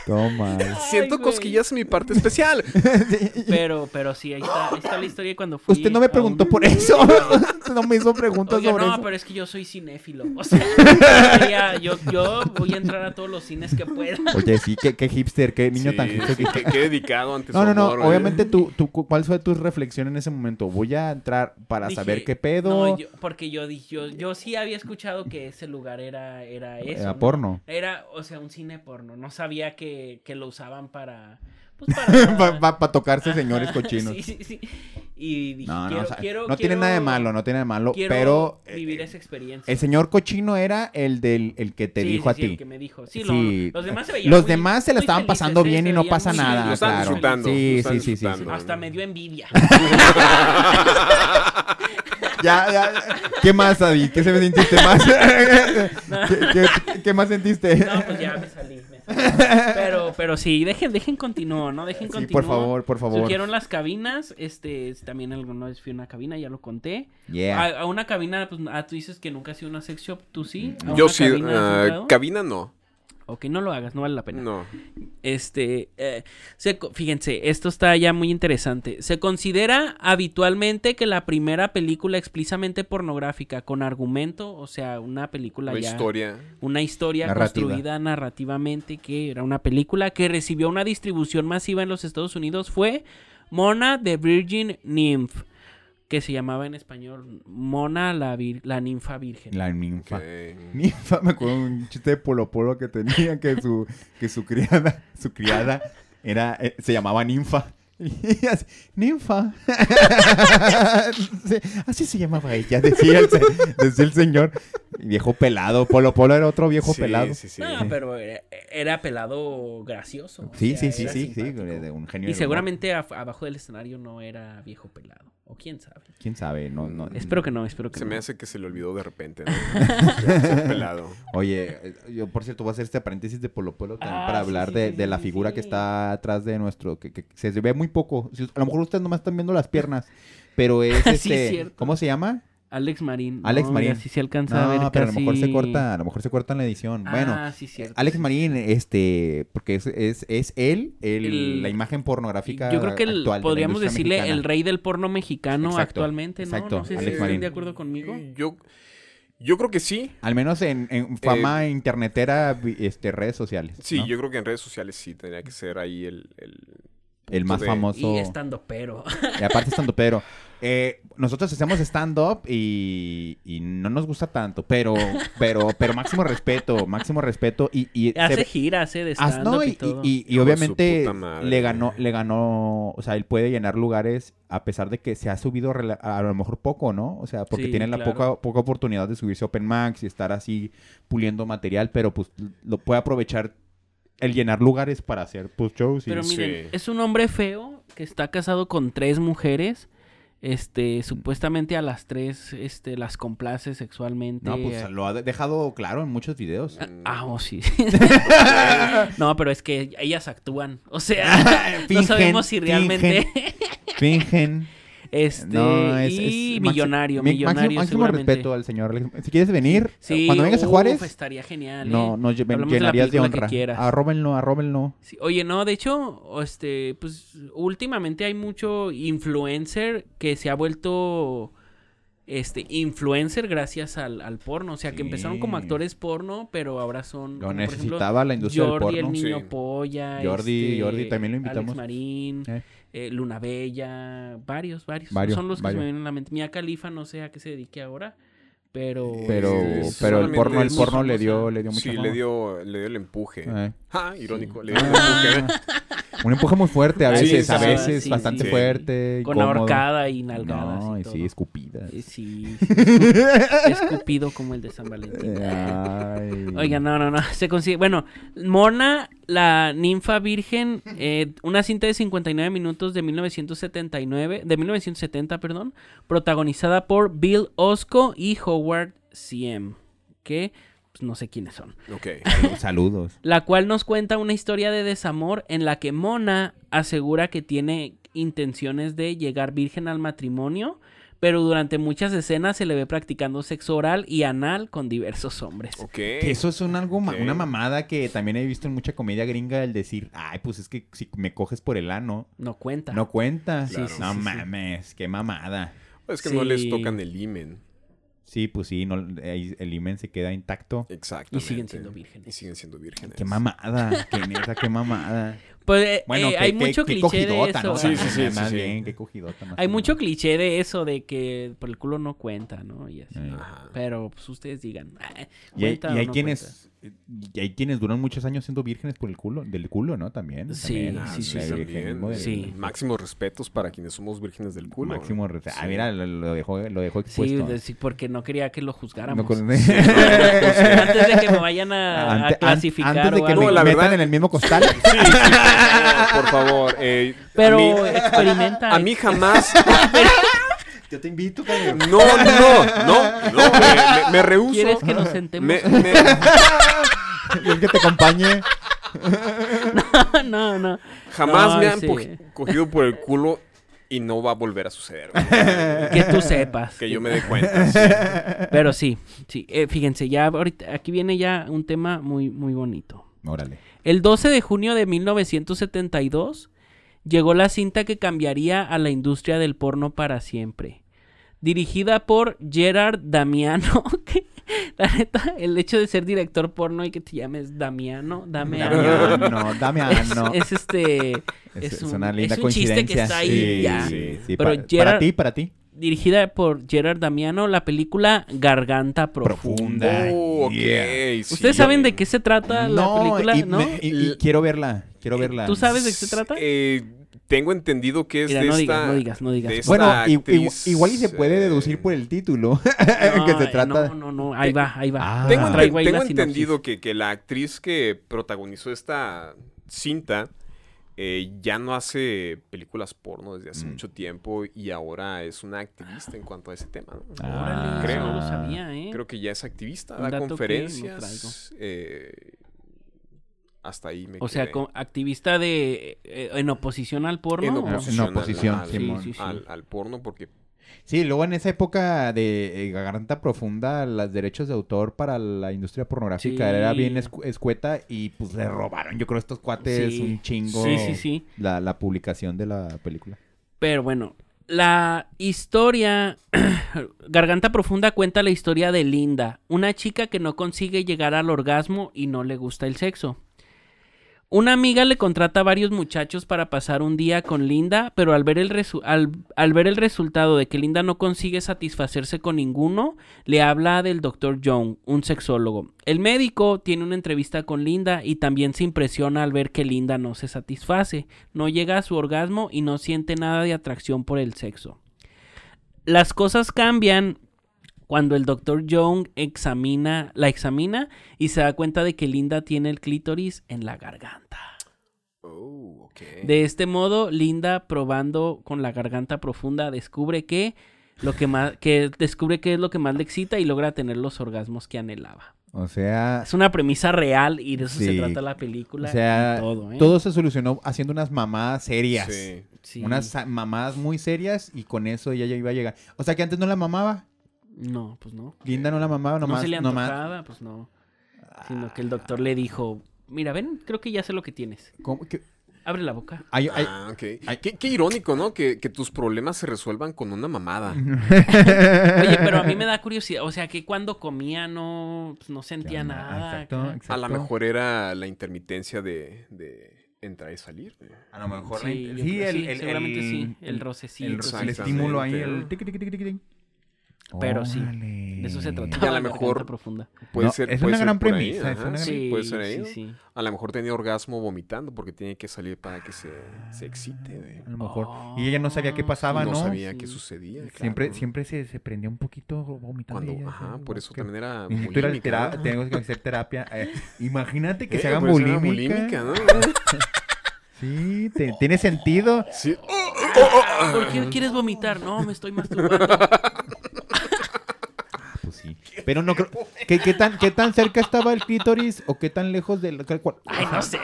todo mal. siento cosquillas en mi parte especial. Pero, pero sí, ahí está, ahí está la historia de cuando fui. Usted no me preguntó un- por eso, no me hizo preguntas Oiga, sobre no, eso. pero es que yo soy cinéfilo. O sea, yo, yo, voy a entrar a todos los cines que pueda. Oye, sí, qué, qué hipster, qué niño Sí, tan hipster. sí, qué, qué dedicado ante No, no, no, amor, ¿eh? obviamente tú, tú, cu- ¿cuál fue tu reflexión en ese momento? Voy a entrar para Dije, saber qué pedo. No, yo- porque yo dije, yo, yo sí había escuchado que ese lugar era, era eso. Era ¿no? porno. Era, o sea, un cine porno. No sabía que, que lo usaban para. Pues para. Para tocarse señores cochinos. Sí, sí, sí. Y dije, No, no, quiero, o sea, quiero, no tiene quiero- nada de malo, no tiene nada de malo, quiero pero eh, vivir esa experiencia. el señor cochino era el del el que te Sí, dijo sí, a sí, ti. el que me dijo. Sí, lo- los demás se veían Los muy- demás se la estaban felices, pasando ¿eh? bien y no pasa muy nada, Lo felices. estaban claro. disfrutando. Sí, lo estaban sí, sí, sí, disfrutando. Hasta me dio envidia. Ya, ya, ¿Qué más, Adi? ¿Qué se me sentiste más? ¿Qué, qué, qué más sentiste? No, pues ya me salí. Pero, pero sí, dejen, dejen continuar, ¿no? Dejen Sí, continuar. por favor, por favor. Surgieron las cabinas, este, también alguna vez fui a una cabina, ya lo conté. Yeah. A, a una cabina, pues, ah, tú dices que nunca has sido una sex shop, ¿tú sí? ¿A Yo una sí, cabina entrado? cabina no. Ok, no lo hagas, no vale la pena. No. Este, eh, se fíjense, esto está ya muy interesante. Se considera habitualmente que la primera película explícitamente pornográfica con argumento, o sea, una película La ya historia. una historia Narrativa. construida narrativamente que era una película que recibió una distribución masiva en los Estados Unidos fue Mona the Virgin Nymph, que se llamaba en español Mona la, vir- la ninfa virgen. La ninfa. Ninfa, me acuerdo de un chiste de Polo Polo que tenía que su, que su criada, su criada era, eh, se llamaba Ninfa. Y así, Ninfa. Sí, así se llamaba ella, decía el, se- decía el señor. Viejo pelado. Polo Polo era otro viejo Sí, pelado. Sí, sí. No, pero era, era pelado gracioso. o Sí, sea, sí, sí, sí, sí, un genio. Y seguramente abajo del escenario no era viejo pelado. O quién sabe. ¿Quién sabe? No, no. Espero que no, espero que Se no. me hace que se le olvidó de repente, ¿no? Pelado. Oye, eh, yo por cierto voy a hacer este paréntesis de Polo Polo también Ah, para hablar sí, de, sí, de sí, la sí, figura que está atrás de nuestro, que, que se ve muy poco. A lo mejor ustedes nomás están viendo las piernas, pero es Sí, este, cierto. ¿cómo se llama? Alex Marín. Alex No, Marín. ya sí se alcanza a ver pero a lo mejor se corta, a lo mejor se corta en la edición. bueno, Ah, sí, cierto. Alex Marín, este, porque es, es, es él, el- El- la imagen pornográfica Yo creo que el- actual de la podríamos decirle mexicana. el rey del porno mexicano Exacto, actualmente, ¿no? exacto, No sé si Alex estén Marín. de acuerdo conmigo. Yo, yo creo que sí. Al menos en, en fama internetera, este, redes sociales. Sí, ¿no? yo creo que en redes sociales sí tendría que ser ahí el... el El más de- famoso. Y estando pero. Y aparte estando pero eh, nosotros hacemos stand-up y, y no nos gusta tanto, pero, pero, pero máximo respeto, máximo respeto y, y se hace ve- giras, hace de Ah, no, y, todo. obviamente le ganó, le ganó, o sea, él puede llenar lugares a pesar de que se ha subido a lo mejor poco, ¿no? O sea, porque Sí, tiene la claro. poca, poca oportunidad de subirse a Open Max y estar así puliendo material, pero pues lo puede aprovechar el llenar lugares para hacer pues shows y Pero miren, Sí. es un hombre feo que está casado con tres mujeres. Este, supuestamente a las tres, este, las complace sexualmente. no, pues lo ha de- dejado claro en muchos videos. Ah, oh, sí. no, pero es que ellas actúan. O sea, no Fingen, sabemos si realmente. Fingen. Este, No, es, y es millonario, máximo, millonario, máximo, respeto al señor. Si quieres venir, Sí, cuando vengas a uf, Juárez, estaría genial. no, ¿eh? de la llenarías de que honra. Arróbenlo, arróbenlo. Sí, oye, no, de hecho, este, pues últimamente hay mucho influencer que se ha vuelto este influencer gracias al, al porno, o sea, que empezaron como actores porno, pero ahora son Lo como, por ejemplo, necesitaba la industria Jordi del el porno. niño Sí. polla, Jordi- este, Jordi también lo invitamos. Alex Marín, Eh. Eh, Luna Bella, varios, varios, Varios, son los que varios. se me vienen a la mente. Mia Califa no sé a qué se dedique ahora, pero Pero, Sí, pero el porno, el es porno le dio, le dio mucha Sí, le dio, le dio el empuje. Eh. Ah, irónico. Sí. Le dio el Ah, empuje. un empuje muy fuerte a Sí, veces, a veces sí, bastante sí. fuerte. con incómodo. ahorcada y nalgadas No, y y todo. sí, escupidas. Eh, Sí, sí, escu- escupido como el de San Valentín. Ay. Oiga, no, no, no. Se consigue. Bueno, Mona, la ninfa virgen, eh, una cinta de 59 minutos de 1979, de 1970, perdón, protagonizada por Bill Osco y Howard CM, que pues, no sé quiénes son. Ok. Saludos. La cual nos cuenta una historia de desamor en la que Mona asegura que tiene intenciones de llegar virgen al matrimonio, pero durante muchas escenas se le ve practicando sexo oral y anal con diversos hombres. Ok. Que eso es un algo una mamada que también he visto en mucha comedia gringa el decir, ay, pues es que si me coges por el ano, No cuenta. no cuenta. Claro. no sí, sí. mames, qué mamada. Es que no les tocan el imen. Sí, pues sí, no, el imen se queda intacto. Exactamente. Y siguen siendo vírgenes. Y siguen siendo vírgenes. Qué mamada, qué neta, qué mamada. Pues eh, Bueno, eh, qué, hay qué- mucho qué cliché de cogidota, eso. ¿no? Sí, sí, sí, Más sí, sí. bien, qué cogidota. más Hay mucho cliché de eso, de que por el culo no cuenta, ¿no? Y así. Ajá. Pero pues ustedes digan. "Ah, Y hay, ¿cuenta y o hay no quienes y hay quienes duran muchos años siendo vírgenes por el culo, del culo, ¿no? También. Sí, también, Ah, sí, sí, sí, también. del- Sí. Máximos respetos para quienes somos vírgenes del culo. Máximo res- Ah, Sí. mira, lo, lo dejó, lo dejó Sí, expuesto. de- sí, porque no quería que lo juzgáramos. No con- Antes de que me vayan a, a Ante- an- clasificar antes de o que algo. me No, la metan verdad- en el mismo costal. Sí, sí, por favor, por favor. eh, Pero a mí, experimenta. a mí jamás. Yo te invito, cabrón. No, no, no, no. Me, me, me rehúso. ¿Quieres que nos sentemos? Me, me- ¿Quieres que te acompañe? no, no. Jamás No, me han sí. cogido por el culo y no va a volver a suceder. Que tú sepas. que yo me dé cuenta. sí. Pero sí, sí. Eh, fíjense, ya ahorita, aquí viene ya un tema muy, muy bonito. Órale. El 12 de junio de 1972 llegó la cinta que cambiaría a la industria del porno para siempre. Dirigida por Gerard Damiano. que, la neta, el hecho de ser director porno y que te llames Damiano, Damiano. Damiano, Damiano. Es, es este. Es, un- una linda es un chiste que coincidencia. está ahí sí, ya. sí, sí. Pero Pa- para Gerard- ti, para ti. Dirigida por Gerard Damiano, la película Garganta Profunda. Profunda. Oh, ok, Yeah. sí. ¿Ustedes saben de qué se trata la película? y, ¿No? me- y- y quiero verla. Quiero verla. ¿Tú sabes de qué se trata? Eh, tengo entendido que es Mira, de no esta... digas, no digas, no digas. Bueno, actriz, igual y se puede eh, deducir por el título No, que se eh, trata. No, no, no, ahí va, ahí va. Ah. Tengo, sinopsis. entendido que, que la actriz que protagonizó esta cinta eh, ya no hace películas porno desde hace Mm. mucho tiempo y ahora es una activista en cuanto a ese tema. ¿no? Ah. Órale, creo. eso no lo sabía, ¿eh? Creo que ya es activista, Un da conferencias. eh, hasta ahí me O sea, quedé. co- activista de eh, en oposición al porno. en oposición, En oposición, al, al- Simón. Sí, sí, sí. al- al porno porque Sí, luego en esa época de eh, garganta profunda, los derechos de autor para la industria pornográfica Sí. era bien escu- escueta y pues le robaron, yo creo, estos cuates Sí. un chingo Sí, sí, sí. La, la publicación de la película. Pero bueno, la historia. Garganta Profunda cuenta la historia de Linda, una chica que no consigue llegar al orgasmo y no le gusta el sexo. Una amiga le contrata a varios muchachos para pasar un día con Linda, pero al ver, el resu- al, al ver el resultado de que Linda no consigue satisfacerse con ninguno, le habla del Dr. Young, un sexólogo. El médico tiene una entrevista con Linda y también se impresiona al ver que Linda no se satisface, no llega a su orgasmo y no siente nada de atracción por el sexo. Las cosas cambian cuando el Dr. Young examina, la examina y se da cuenta de que Linda tiene el clítoris en la garganta. oh, ok. De este modo, Linda, probando con la garganta profunda, descubre que lo que más, que descubre qué es lo que más le excita y logra tener los orgasmos que anhelaba. O sea, Es una premisa real y de eso se trata la o película. sea y todo, ¿eh? todo se solucionó haciendo unas mamadas serias. Sí. Sí. Unas mamadas muy serias y con eso ella ya iba a llegar. O sea que antes no la mamaba. No, pues no. Linda no la mamaba, nomás. no se le nomás- antojaba, pues no. Sino que el doctor le dijo, mira, ven, creo que ya sé lo que tienes. ¿Cómo que? Abre la boca. Ah, ok. Qué, qué irónico, ¿no? Que, que tus problemas se resuelvan con una mamada. Oye, pero a mí me da curiosidad, o sea, que cuando comía no, pues, no sentía nada. Exacto, exacto. A lo mejor era la intermitencia de, de entrar y salir. A lo mejor. Sí, yo sí, el, sí, el- seguramente el- sí, el rocecito, El, sí, el sí, estímulo ahí, el tiqui, tiqui, tiqui, tiqui. Pero sí. De eso se Y trataba. a lo mejor- profunda. Puede No, ser, es puede una ser gran ahí, premisa, es ajá, una gran- sí, puede ser ahí. sí, ¿no? sí. A lo mejor tenía orgasmo vomitando porque tiene que salir para que se, se excite. güey. A lo mejor. y ella no sabía qué Oh, pasaba, no ¿no? sabía Sí. qué sucedía. Siempre, claro. siempre se, se prendía un poquito vomitando. Cuando, ella, ajá, por eso que- también era bulímica, ¿no? tengo que hacer terapia. Eh, imagínate que Eh, se hagan era bulímica. bulímica, ¿no? Sí, te- tiene sentido. Sí. ¿Por qué quieres vomitar? No, me estoy masturbando. Pero no creo. ¿Qué, qué tan, ¿Qué tan cerca estaba el clítoris o qué tan lejos del. Ay, no sé,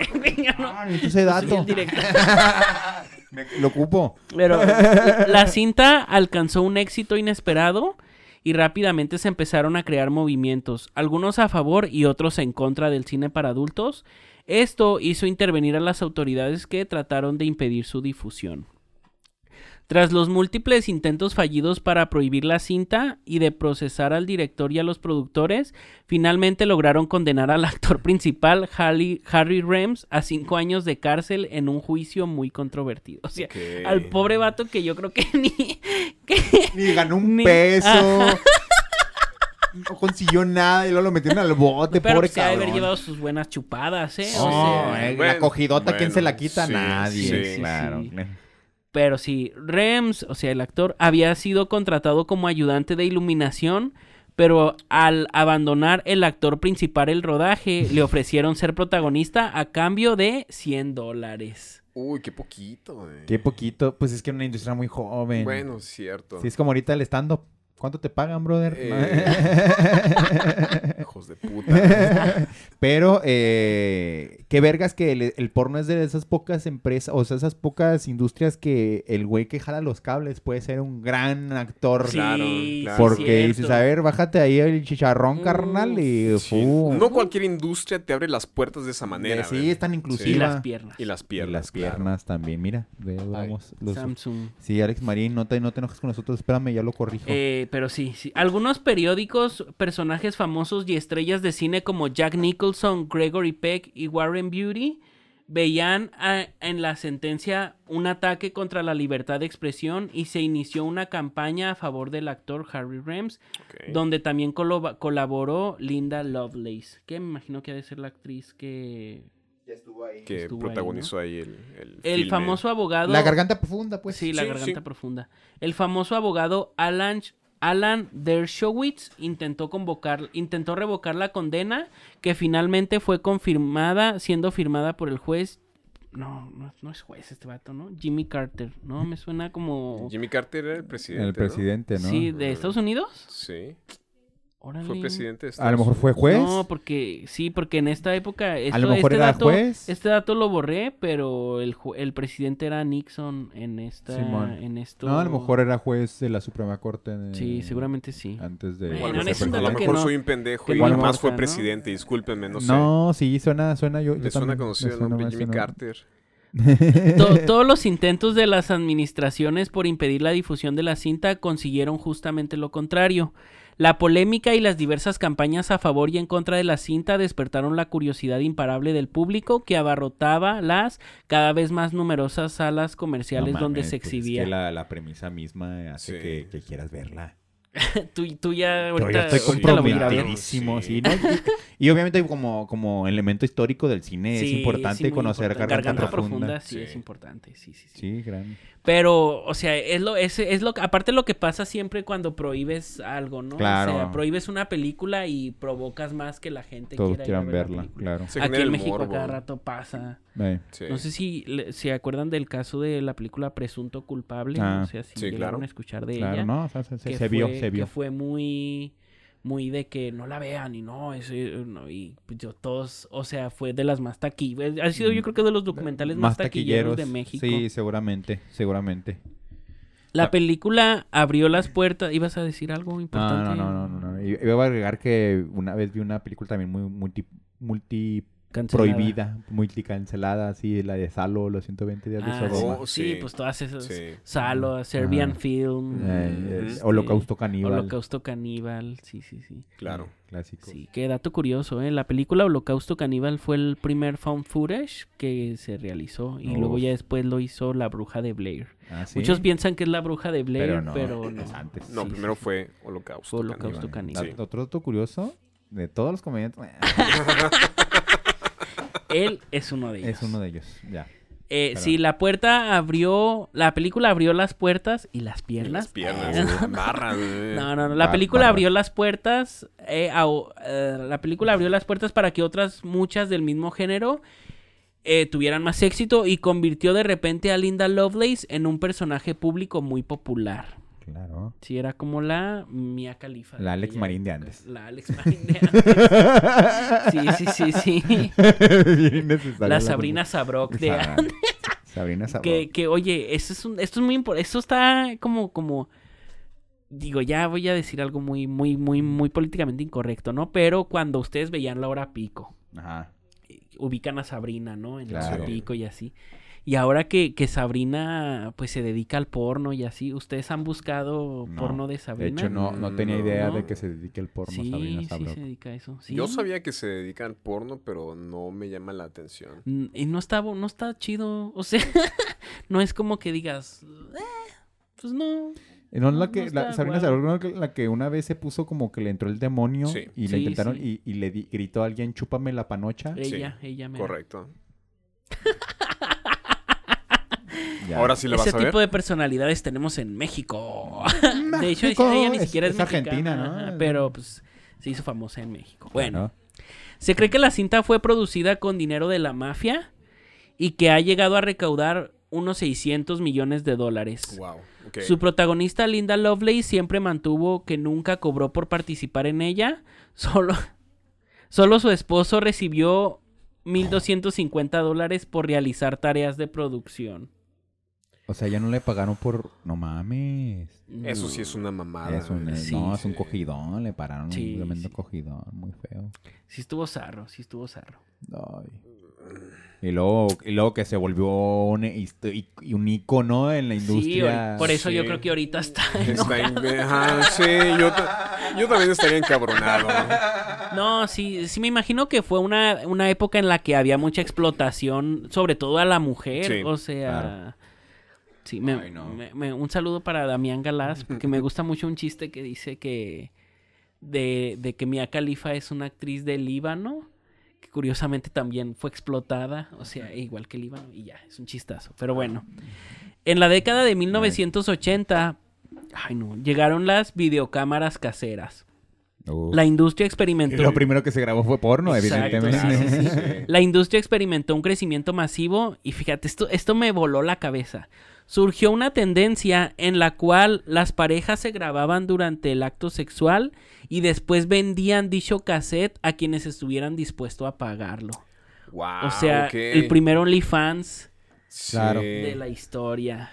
no. Ah, ese dato. Me- lo ocupo. Pero la cinta alcanzó un éxito inesperado y rápidamente se empezaron a crear movimientos, algunos a favor y otros en contra del cine para adultos. Esto hizo intervenir a las autoridades que trataron de impedir su difusión. Tras los múltiples intentos fallidos para prohibir la cinta y de procesar al director y a los productores, finalmente lograron condenar al actor principal, Harry, Harry Rems, a cinco años de cárcel en un juicio muy controvertido. O sea, Ok. al pobre vato que yo creo que ni... que- Ni ganó un Ni- peso. Ajá. No consiguió nada y luego lo metieron al bote, pero pobre se ha de haber cabrón. llevado sus buenas chupadas, ¿eh? O No, sea, eh, la bueno, cogidota, ¿quién se la bueno, quita? sí, Nadie. sí, sí, claro. sí. Pero sí, Rems, o sea, el actor, había sido contratado como ayudante de iluminación, pero al abandonar el actor principal el rodaje, le ofrecieron ser protagonista a cambio de 100 dólares. Uy, qué poquito, güey. Qué poquito. Pues es que era una industria muy joven. Bueno, cierto. Sí, es como ahorita el stand-up. ¿Cuánto te pagan, brother? Eh. Hijos de puta. Pero, eh, qué vergas que el, el porno es de esas pocas empresas, o sea, esas pocas industrias que el güey que jala los cables puede ser un gran actor. Sí, Claro, claro. Porque dices, a ver, bájate ahí el chicharrón, Uh, carnal, y Sí. No cualquier industria te abre las puertas de esa manera. Eh, sí, es tan Y las piernas. Y las Y piernas. las claro. piernas también, mira, ve, vamos. los- Samsung. Sí, Alex Marín, no te, no te enojes con nosotros, espérame, ya lo corrijo. Eh, pero sí, sí. Algunos periódicos, personajes famosos y estrellas de cine como Jack Nicholson, Gregory Peck y Warren Beatty veían a- en la sentencia un ataque contra la libertad de expresión y se inició una campaña a favor del actor Harry Rems, donde también colo- colaboró Linda Lovelace, que me imagino que ha de ser la actriz que... ya estuvo ahí. Que estuvo ahí, protagonizó ahí, el, el, El filme. famoso abogado... La garganta profunda, pues. Sí, la Sí, garganta sí. profunda. El famoso abogado Alan, Alan Dershowitz intentó convocar, intentó revocar la condena que finalmente fue confirmada, siendo firmada por el juez. No, no, no es juez este vato, ¿no? Jimmy Carter, ¿no? Me suena como... Jimmy Carter era el presidente. El ¿no? presidente, ¿no? Sí, de Estados Unidos. Sí. Órale. Fue presidente de A Estados lo mejor fue juez. No, porque sí, porque en esta época esto- a lo mejor este era dato, juez. Este dato lo borré, pero el, el presidente era Nixon en esta Simón. en esto. No, a lo mejor era juez de la Suprema Corte. de- Sí, seguramente sí. Antes de. Bueno, O a lo mejor, a lo mejor no- soy un pendejo y no más importa, fue ¿no? presidente, discúlpenme, no sé. No, sí, suena, suena yo. Me yo suena también- conocido me el nombre Jimmy suena. Carter. To- todos los intentos de las administraciones por impedir la difusión de la cinta consiguieron justamente lo contrario. La polémica y las diversas campañas a favor y en contra de la cinta despertaron la curiosidad imparable del público que abarrotaba las cada vez más numerosas salas comerciales No donde mames, se pues, exhibía. Es que la, la premisa misma hace Sí. que, que quieras verla. tú, tú ya ahorita, ya estoy comprometidísimo, Sí. sí. ¿no? Y, y obviamente como, como elemento histórico del cine Sí, es importante conocer importante. Garganta, profunda. Profunda. sí, Sí. es importante, sí, sí, sí. Sí, gran. Pero, o sea, es lo, es, es lo, aparte lo que pasa siempre cuando prohíbes algo, ¿no? Claro. O sea, prohíbes una película y provocas más que la gente Todos quiera ir a quieran ver la verla, claro. Se Aquí en México a morbo. cada rato pasa. Sí. No sé si le- se acuerdan del caso de la película Presunto Culpable. Ah, o sea, si sí, llegaron claro. a escuchar de claro, ella. no, o sea, se, vio, se vio. Que fue muy, muy de que no la vean y no, ese, no, y pues yo todos, o sea, fue de las más taquilleras. Ha sido yo creo que de los documentales más, taquilleros, de México. Sí, seguramente, seguramente. La Ah. película abrió las puertas. ¿Ibas a decir algo No, importante? no, no, no, no, no. Y- Iba a agregar que una vez vi una película también muy multi, multi Cancelada. prohibida, multi cancelada, así, la de Salo, los 120 días de Ah, Sodoma. Oh, sí, sí. pues todas esas. Sí. Salo, Serbian. Film. Eh, eh, este, Holocausto Caníbal. Holocausto Caníbal, sí, sí, sí. Claro. Clásico. Sí, qué dato curioso, ¿eh? La película Holocausto Caníbal fue el primer found footage que se realizó y luego ya después lo hizo La Bruja de Blair. Ah, ¿sí? Muchos piensan que es La Bruja de Blair, Pero pero no, no. es antes. No, Sí, primero fue Holocausto. Holocausto Caníbal. Caníbal. Sí. Otro dato curioso, de todos los comediantes, Él es uno de ellos. es uno de ellos, ya. Eh, sí, la puerta abrió, la película abrió las puertas y las piernas. Las piernas. güey, barras. No, no, no. La película abrió las puertas. eh, a- eh, la película abrió las puertas para que otras muchas del mismo género eh, tuvieran más éxito y convirtió de repente a Linda Lovelace en un personaje público muy popular. Claro. Sí, era como la Mia Khalifa. de La Alex Marín de antes. La Alex Marín de antes. Sí, sí, sí, sí. Bien La Sabrina Sabrok de antes. Sabrina Sabrok. Que, que, oye, eso es un, esto es muy importante. Esto está como, como. Digo, ya voy a decir algo muy, muy, muy, muy políticamente incorrecto, ¿no? Pero cuando ustedes veían la hora pico, Ajá. eh, ubican a Sabrina, ¿no? En la Claro. hora pico y así. Y ahora que, que Sabrina, pues, se dedica al porno y así, ¿ustedes han buscado No. porno de De Sabrina? hecho, no, no tenía No. idea ¿No? de que se dedique el porno sí, Sabrina sí Sabrok. se dedica a eso. sí. Yo sabía que se dedica al porno, pero no me llama la atención. Mm, Y no está, no está chido. O sea, no es como que digas, "Eh, pues no. Eh, No es la que, no la, Sabrina. Sabrok, la que una vez se puso como que le entró el demonio Sí. y le Sí, intentaron sí. y, y le di- gritó a alguien, chúpame la panocha. Ella, ella me. Correcto. Ya. Ahora sí la vas Ese a ver. tipo de personalidades tenemos en México. de hecho, ella ni siquiera es, es argentina, ¿no? ajá, Pero pues se hizo famosa en México. Bueno, Claro. se cree que la cinta fue producida con dinero de la mafia y que ha llegado a recaudar unos 600 millones de dólares. Wow. Su protagonista Linda Lovelace siempre mantuvo que nunca cobró por participar en ella, solo, Solo su esposo recibió 1.250 dólares por realizar tareas de producción. O sea, ya no le pagaron por... No mames. Eso sí es una mamada. Es un, Sí, no, es un cogidón. Le pararon Sí, un tremendo sí. cogidón. Muy feo. Sí estuvo zarro, sí estuvo zarro. Ay. Y luego, y luego que se volvió un, un icono en la industria. por eso yo creo que ahorita está Está en- ajá, sí, yo, yo también estaría encabronado. No, sí, sí me imagino que fue una, una época en la que había mucha explotación, sobre todo a la mujer. Sí, o sea, claro. Sí, me- Ay, no. me- me- un saludo para Damián Galás, porque me gusta mucho un chiste que dice que de, de que Mia Khalifa es una actriz del Líbano, que curiosamente también fue explotada, o sea, igual que el Líbano, y ya, es un chistazo. Pero bueno, en la década de 1980, ay no, llegaron las videocámaras caseras. La industria experimentó. lo primero que se grabó fue porno, Exacto, evidentemente. sí, sí, sí. La industria experimentó un crecimiento masivo y fíjate, esto, esto me voló la cabeza. Surgió una tendencia en la cual las parejas se grababan durante el acto sexual y después vendían dicho cassette a quienes estuvieran dispuestos a pagarlo. Wow, o sea, el primer OnlyFans. Sí. de la historia.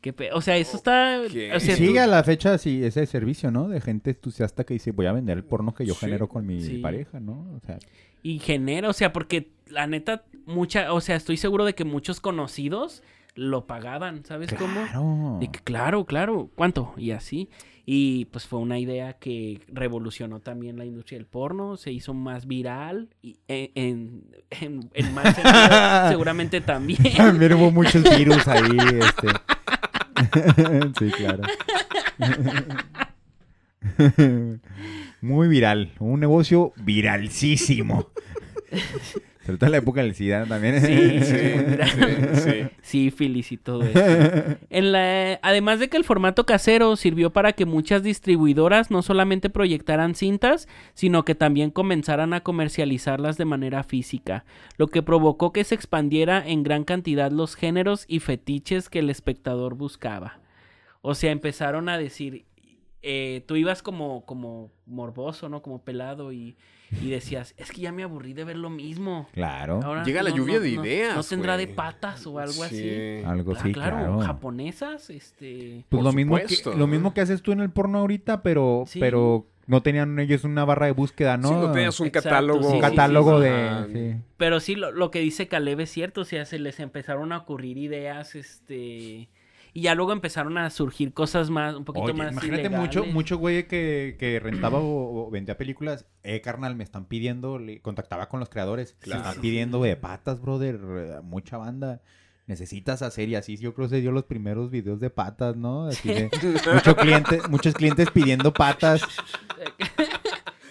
Qué pe- o sea, eso está... O sea, sigue tú- a la fecha sí, ese servicio, ¿no? De gente entusiasta que dice, voy a vender el porno que yo Sí, genero con mi sí. pareja, ¿no? O sea, Y genera, o sea, porque la neta, mucha, o sea, estoy seguro de que muchos conocidos lo pagaban, ¿sabes cómo? claro. De que, claro, claro, ¿cuánto? Y así. Y pues fue una idea que revolucionó también la industria del porno, se hizo más viral y en, en, en- en sentido, seguramente también. También hubo muchos virus ahí, este. sí, claro. Muy viral. Un negocio viralísimo. Sobre todo en la época del SIDA también. Sí, sí, Sí, mira. sí, sí. Sífilis y todo eso. En la, además de que el formato casero sirvió para que muchas distribuidoras no solamente proyectaran cintas, sino que también comenzaran a comercializarlas de manera física, lo que provocó que se expandiera en gran cantidad los géneros y fetiches que el espectador buscaba. O sea, empezaron a decir, eh, tú ibas como, como morboso, ¿no? Como pelado y, y decías, es que ya me aburrí de ver lo mismo. Claro. Ahora Llega la no- lluvia no- de ideas, ¿No tendrá de patas o algo así? Sí. Algo Ah, sí, claro, claro. japonesas, este... Pues Por lo mismo, que, lo mismo que haces tú en el porno ahorita, pero, Sí. pero no tenían ellos una barra de búsqueda, ¿no? Sí, no tenías un Exacto, catálogo. sí, un catálogo sí, de... Sí. Pero sí, lo, lo que dice Caleb es cierto, o sea, se les empezaron a ocurrir ideas, este... Y ya luego empezaron a surgir cosas más, un poquito Oye, más imagínate mucho, ilegales. mucho güey que, que rentaba o, o vendía películas. Eh, carnal, me están pidiendo, le contactaba con los creadores. Claro. Me están pidiendo de patas, brother. eh, Mucha banda. Necesitas hacer y así yo creo que se dio los primeros videos de patas, ¿no? Así de mucho cliente, muchos clientes pidiendo patas.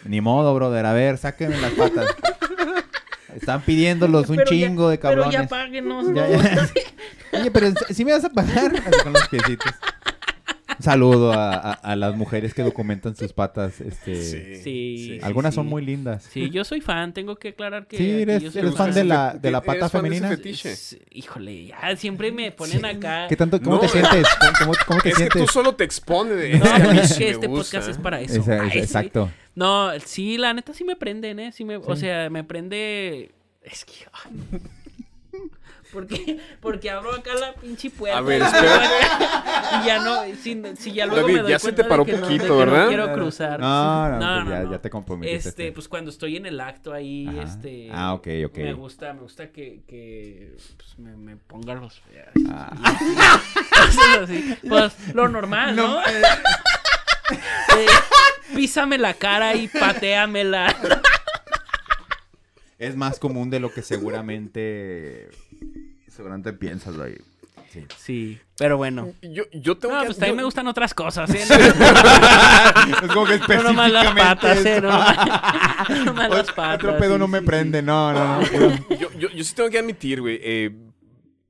Ni modo, brother. A ver, sáquenme las patas. Están pidiéndolos un Pero ya- chingo de cabrones. Pero ya páguenos, Ya, ¿no? ya. Oye, pero si me vas a pagar Así con los piecitos. Un saludo a, a- a las mujeres que documentan sus patas. Este, Sí. Sí. Algunas son sí. muy lindas. Sí, yo soy fan, tengo que aclarar que... Sí, eres- yo soy eres fan de la, de la ¿Eres pata fan de ese femenina. Híjole, ya siempre me ponen acá... ¿Qué tanto, ¿Cómo No, te sientes? ¿Cómo, cómo- cómo te Es que sientes? tú solo te expone de... No, "Es que que este gusta". podcast es para eso. Ay, exacto. No, sí, la neta sí me prenden, ¿eh? Sí me, O sea, me prende... Es que... ay. ¿Por qué? Porque abro acá la pinche puerta. A ver, espera. Y ya no, si, si ya luego David, me doy ya se te paró de que no- poquito, no ¿verdad? quiero cruzar. No, no, No, pues no, ya, no. ya te comprometiste. Este, pues cuando estoy en el acto ahí, Ajá. este... Ah, ok, ok. Me gusta, me gusta que, que pues, me, me ponga los... Ah. Cosas así. Pues lo normal, ¿no? eh, Eh, písame la cara y pateamela. Es más común de lo que seguramente... Seguramente piensas, güey. Sí. Sí, pero bueno. Yo, yo tengo No, que... pues también yo- me gustan otras cosas, ¿eh? es como que No nomás las específicamente patas, ¿eh? No nomás, no nomás las patas. Otro pedo sí, no me sí, prende, sí. no, no, no. Yo, yo, yo sí tengo que admitir, güey, eh,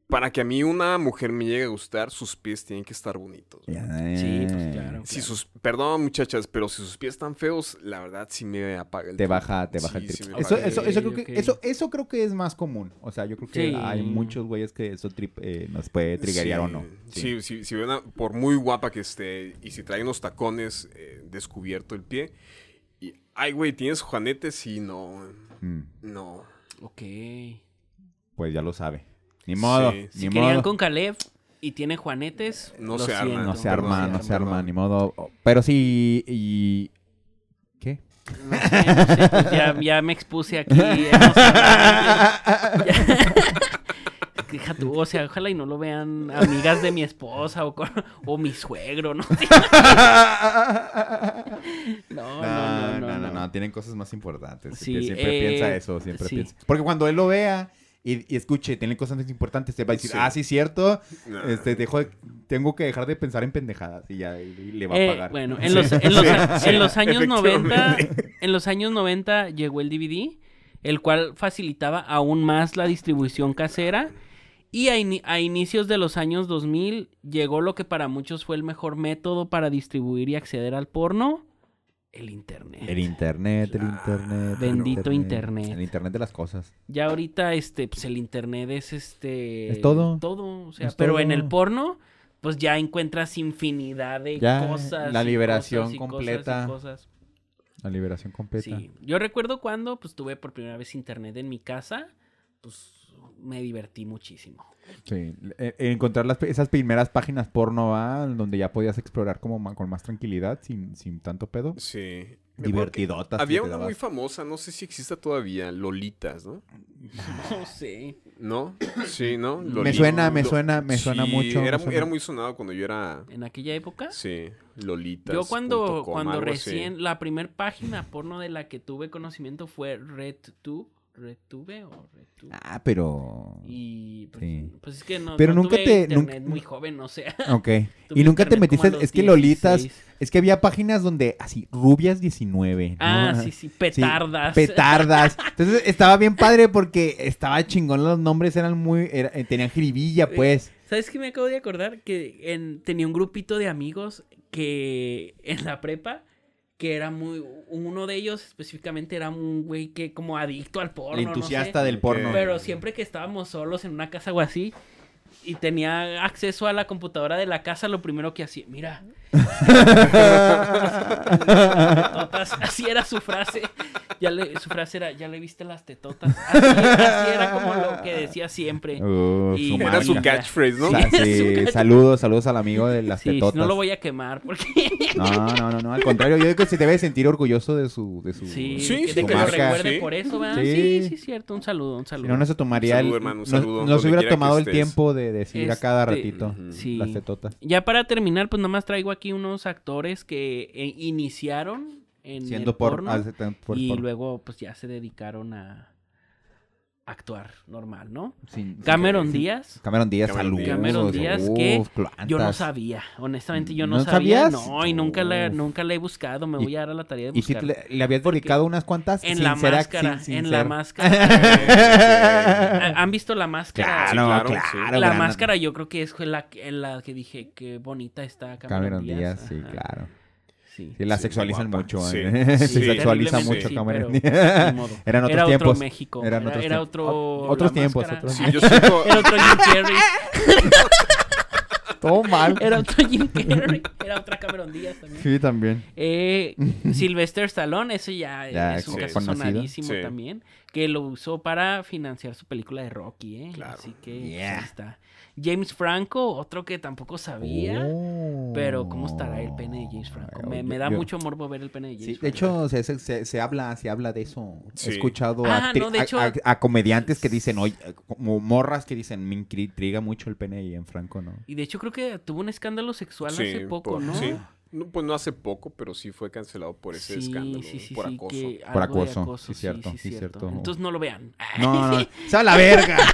para que a mí una mujer me llegue a gustar, sus pies tienen que estar bonitos. Sí, pues claro. Si sus, perdón muchachas, pero si sus pies están feos, la verdad sí me apaga el Te baja, te baja el trip. sí eso, eso, eso, creo que, eso, eso creo que es más común. O sea, yo creo que Sí. hay muchos güeyes que eso trip eh, nos puede triggerear Sí, o no. Sí, sí, si ven a- por muy guapa que esté y si trae unos tacones eh, descubierto el pie, y Ay, güey, ¿tienes juanetes? Sí, no. Mm, No. Ok. pues ya lo sabe. Ni modo, Sí. Si ni querían modo. con Caleb y tiene juanetes, No lo se arma. siento. No se Perdón, arma, no se arma, perdón. ni modo. Pero sí, y... ¿Qué? No sé, no sé, pues ya, ya me expuse aquí. Deja tú, o sea, ojalá y no lo vean amigas de mi esposa o, con- o mi suegro, ¿no? No, no, no, no, no. tienen cosas más importantes. Sí, siempre eh, piensa eso, siempre sí. piensa. Porque cuando él lo vea y, y escuche, tienen cosas más importantes, te va a decir, Sí. ah, sí, cierto, Nah. este, dejo de- tengo que dejar de pensar en pendejadas y ya y- y le va a Eh, pagar. bueno, en los, en los, Sí, en los años 90, efectivamente. en los años 90 llegó el DVD, el cual facilitaba aún más la distribución casera. Y a, a inicios de los años 2000 llegó lo que para muchos fue el mejor método para distribuir y acceder al porno, el internet. El internet, el internet. el Bendito internet. El internet de las cosas. Ya ahorita, este, pues el internet es este. Es todo. Todo. O sea, Es pero todo. en el porno, pues ya encuentras infinidad de Ya, cosas. la liberación cosas cosas completa. cosas. La liberación completa. Sí. Yo recuerdo cuando, pues tuve por primera vez internet en mi casa, pues me divertí muchísimo. Sí, e- e- encontrar las, esas primeras páginas porno, ¿va? donde ya podías explorar como ma- con más tranquilidad, sin, sin tanto pedo. Sí. Me Divertidotas. Había una muy famosa, no sé si exista todavía, Lolitas, ¿no? No sé. ¿No? Sí, ¿no? Me Lolita. suena, me suena, me suena mucho. Era, me muy- suena- era muy sonado cuando yo era... En aquella época. Sí, Lolitas. Yo cuando, com, cuando así. recién, la primer página porno de la que tuve conocimiento fue RedTube. ¿RedTube o RedTube? Ah, pero... Y pues, Sí. pues es que no, Pero no nunca tuve te- internet nunca- muy joven, o sea. Ok. Y nunca te metiste... Es que Lolitas... 16. Es que había páginas donde así, rubias 19. ¿no? Ah, sí, sí, petardas. Petardas. Entonces estaba bien padre porque estaba chingón. Los nombres eran muy. era- eh, tenían jiribilla, pues. ¿Sabes qué me acabo de acordar? Que en- tenía un grupito de amigos que en la prepa, que era muy... Uno de ellos específicamente era un güey que como adicto al porno, El no entusiasta sé. del porno. Pero siempre que estábamos solos en una casa o así y tenía acceso a la computadora de la casa, lo primero que hacía, mira, tetotas, así era su frase. Ya le, su frase era, ya le viste las tetotas. Así, así era como lo que decía siempre. Y- su Era su catchphrase, ¿no? Sa- Sí, sí, su catch- saludos, saludos al amigo de las Sí, tetotas. no lo voy a quemar porque No, no, no, no, al contrario, yo creo que se debe sentir orgulloso de su, de su, sí, Sí, de su que lo recuerde Sí. por eso, ¿verdad? Sí. Sí, sí, cierto, un saludo, un Si saludo. no, no se tomaría Un saludo, el, hermano, un no- saludo, no, se hubiera tomado el tiempo de decir a cada Este, ratito Ujú. Sí. las tetotas. Ya para terminar, pues nomás traigo aquí unos actores que eh, iniciaron en Siendo el por, porno por- y por- luego pues ya se dedicaron a actuar normal, ¿no? sin- Cameron sin- Díaz. Cameron Díaz, Cameron saludos. Díaz. Cameron Díaz, que Yo no sabía, honestamente yo no, ¿No sabía. sabías? No, y nunca la, nunca la he buscado, me voy a dar a la tarea de ¿Y si buscar. le, le habías Porque dedicado unas cuantas? en la máscara, sin- sin en la máscara. ¿Han visto la máscara? Sí, Claro, claro, claro. sí. la gran- máscara yo creo que es la, la que dije que bonita está Cameron, Cameron Díaz, sí, ajá. claro. Sí. Sí, la Sí, sexualizan guapa. mucho. Sí. ¿eh? Se Sí, sexualiza terriblemente mucho sí, Cameron. Eran otros era tiempos. otro México. Eran era, otros era tiempos. otro. Ot- otros tiempos, otros Sí, yo siento... Era otro Jim Carrey. Todo mal. Era otro Jim Carrey. Era otra Cameron Díaz también. Sí, también. Eh, Sylvester Stallone, eso ya, Ya, es un sí. caso conocido. sonadísimo Sí. también. Que lo usó para financiar su película de Rocky, ¿eh? Claro. Así que pues, Yeah. ahí está. James Franco, otro que tampoco sabía. Oh. Pero ¿cómo estará el pene de James Franco? Me, me da Yo- mucho morbo ver el pene de James Sí, de Franco. hecho, se, se- se- se habla, se habla de eso. Sí. He escuchado Ah, no, de a- hecho- a, a comediantes que dicen, oye, como morras que dicen, me intriga mucho el pene y en Franco, ¿no? Y de hecho creo que tuvo un escándalo sexual hace poco, por- ¿no? Sí. No, pues no hace poco, pero sí fue cancelado por ese Sí, escándalo, sí, sí, por sí, acoso. Por de acoso, sí, cierto, sí, cierto. Entonces no lo vean. No, no, ¡se va a la verga!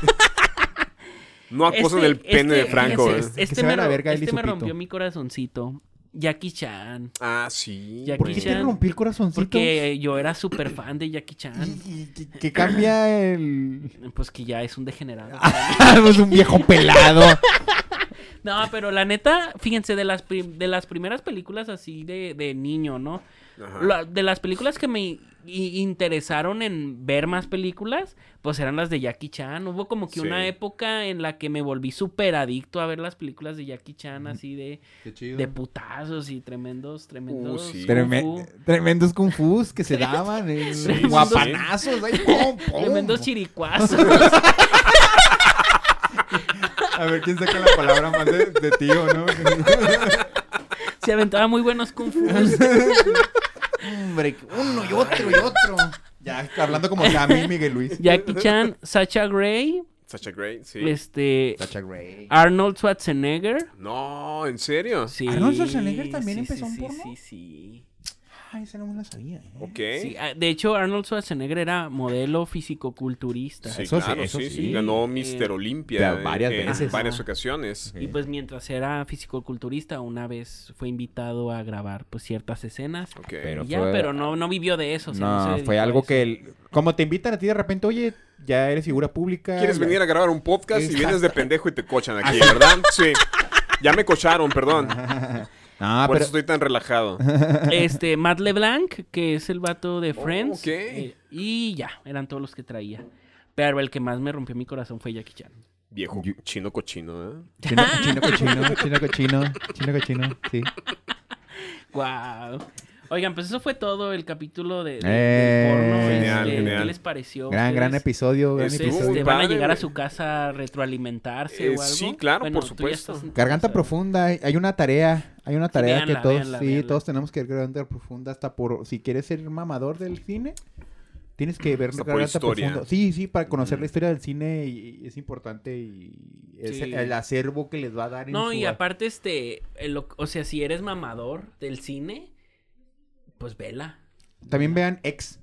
No acosen Este- el pene de este- Franco. ¿eh? Este, me, la verga este pito. rompió mi corazoncito. Jackie Chan. Ah, sí. Jackie ¿Por qué te Chan. rompí el corazoncito? Porque yo era súper fan de Jackie Chan. Y- y- que- que cambia el... Pues que ya es un degenerado. es un viejo pelado. No, pero la neta, fíjense, de las, prim- de las primeras películas así de, de niño, ¿no? La- de las películas que me interesaron en ver más películas, pues eran las de Jackie Chan. Hubo como que Sí. una época en la que me volví súper adicto a ver las películas de Jackie Chan, así de, de putazos y tremendos, tremendos. sí. kung fu, tremendos kung fus que se daban. eh, guapanazos. ahí, pum. tremendos chiricuazos. A ver quién saca la palabra más de, de tío, ¿no? Se aventaba muy buenos kung fu. Hombre, uno y otro y otro. Ya hablando como Sammy Miguel Luis. Jackie Chan, Sacha Gray, Sacha Grey, sí. este, Sacha Grey. Arnold Schwarzenegger. No, ¿en serio? Sí. ¿Arnold Schwarzenegger también sí, empezó sí, sí, porno? Sí, sí. Ay, esa no me la sabía. ¿eh? Ok. Sí, ah, de hecho, Arnold Schwarzenegger era modelo fisicoculturista. Sí, Eso sí, claro, eso sí, sí. sí. Ganó Eh, Mister Olimpia ya, en- varias en veces. varias ocasiones. Y pues mientras era fisicoculturista, una vez fue invitado a grabar pues ciertas escenas. Ok. Pero Y ya, fue- pero no, no vivió de eso. o sea, No, se dedicó fue algo eso. que... el- como te invitan a ti de repente, oye, ya eres figura pública. ¿Quieres ya- venir a grabar un podcast y Exacto. vienes de pendejo y te cochan aquí, verdad? Sí. Ya me cocharon, perdón. Ah, Por pero... eso estoy tan relajado. Este, Matt LeBlanc, que es el vato de Oh, Friends. ok. eh, y ya, eran todos los que traía. Pero el que más me rompió mi corazón fue Jackie Chan. Viejo chino cochino, ¿eh? Chino, chino cochino, chino cochino, chino cochino, sí. Wow. Oigan, pues eso fue todo el capítulo de, de- Eh, del porno. Genial, Este, genial. ¿Qué les pareció? Gran, gran ¿Ustedes, episodio, gran Estuvo este, episodio. van a llegar a su casa a retroalimentarse Eh, o algo? sí, claro, por supuesto. Garganta profunda, hay- una tarea, hay una tarea véanla, que todos, véanla, sí, véanla. todos tenemos que ver Garganta profunda hasta por, si quieres ser mamador del cine, tienes que ver Hasta Garganta historia. profunda. Sí, sí, para conocer la historia del cine y, y es importante y es Sí. el, el acervo que les va a dar en No, su- y aparte, este, el- o sea, si eres mamador del cine, pues vela. También vean X,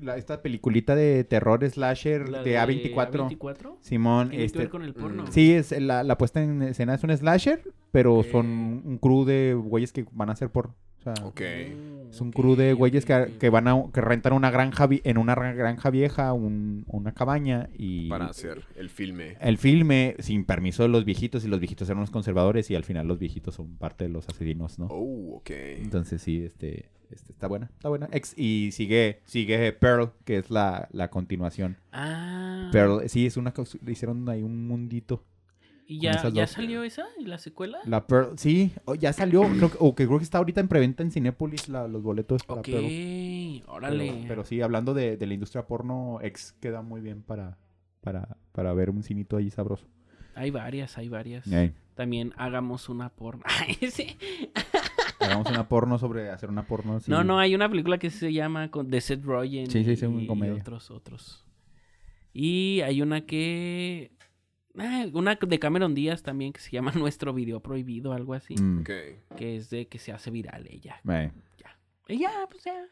la, esta peliculita de terror slasher La de, A24. A24. Simón, Tiene que este, ver con el porno. Mm. Sí, es la, la puesta en escena es un slasher, pero son un crew de güeyes que van a hacer por. O sea, Ok. Es un crew de güeyes que, que van a que rentan una granja vi- en una ra- granja vieja, un- una cabaña y Para hacer el filme. el filme sin permiso de los viejitos y los viejitos eran unos conservadores y al final los viejitos son parte de los asesinos, ¿no? Oh, ok. Entonces sí, este, este está buena, está buena. Ex- y sigue sigue Pearl, que es la, la continuación. Ah. Pearl, sí, es una hicieron ahí un mundito. ¿Y ya, ya salió esa? ¿Y la secuela? La Pearl, sí, ya salió, creo que, o que creo que está ahorita en preventa en Cinépolis la- los boletos para ok, Pearl. órale. Pero, pero sí, hablando de, de la industria porno, ex queda muy bien para, para, para ver un cinito ahí sabroso. Hay varias, hay varias. También hagamos una porno. Sí. hagamos una porno sobre hacer una porno. No, no, hay una película que se llama con de Seth Rogen Sí, sí, y, sí, una y comedia. otros, otros. Y hay una que... ah, una de Cameron Díaz también que se llama Nuestro Video Prohibido, algo así. Mm, Ok. Que es de que se hace viral ella. ey. Y ya, pues ya.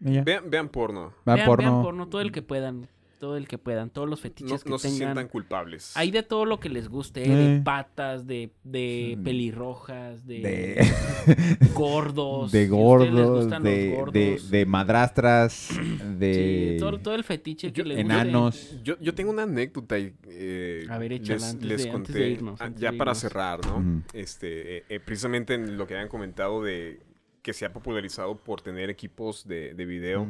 Vean, vean porno. Vean, porno. vean porno, todo el que puedan. Todo el que puedan. Todos los No, fetiches no que se tengan. sientan culpables. Hay de todo lo que les guste, ¿eh? de Eh. patas, de, de Mm. pelirrojas, de, De, gordos. de gordos, de, de, de madrastras, de Sí, todo, todo el fetiche que Yo- les guste. enanos. Yo, yo tengo una anécdota y, eh, A ver, échala les, antes les de- antes conté de irnos, ah, antes ya de para cerrar, ¿no? Este, eh, eh, precisamente en lo que habían comentado de que se ha popularizado por tener equipos de, de video.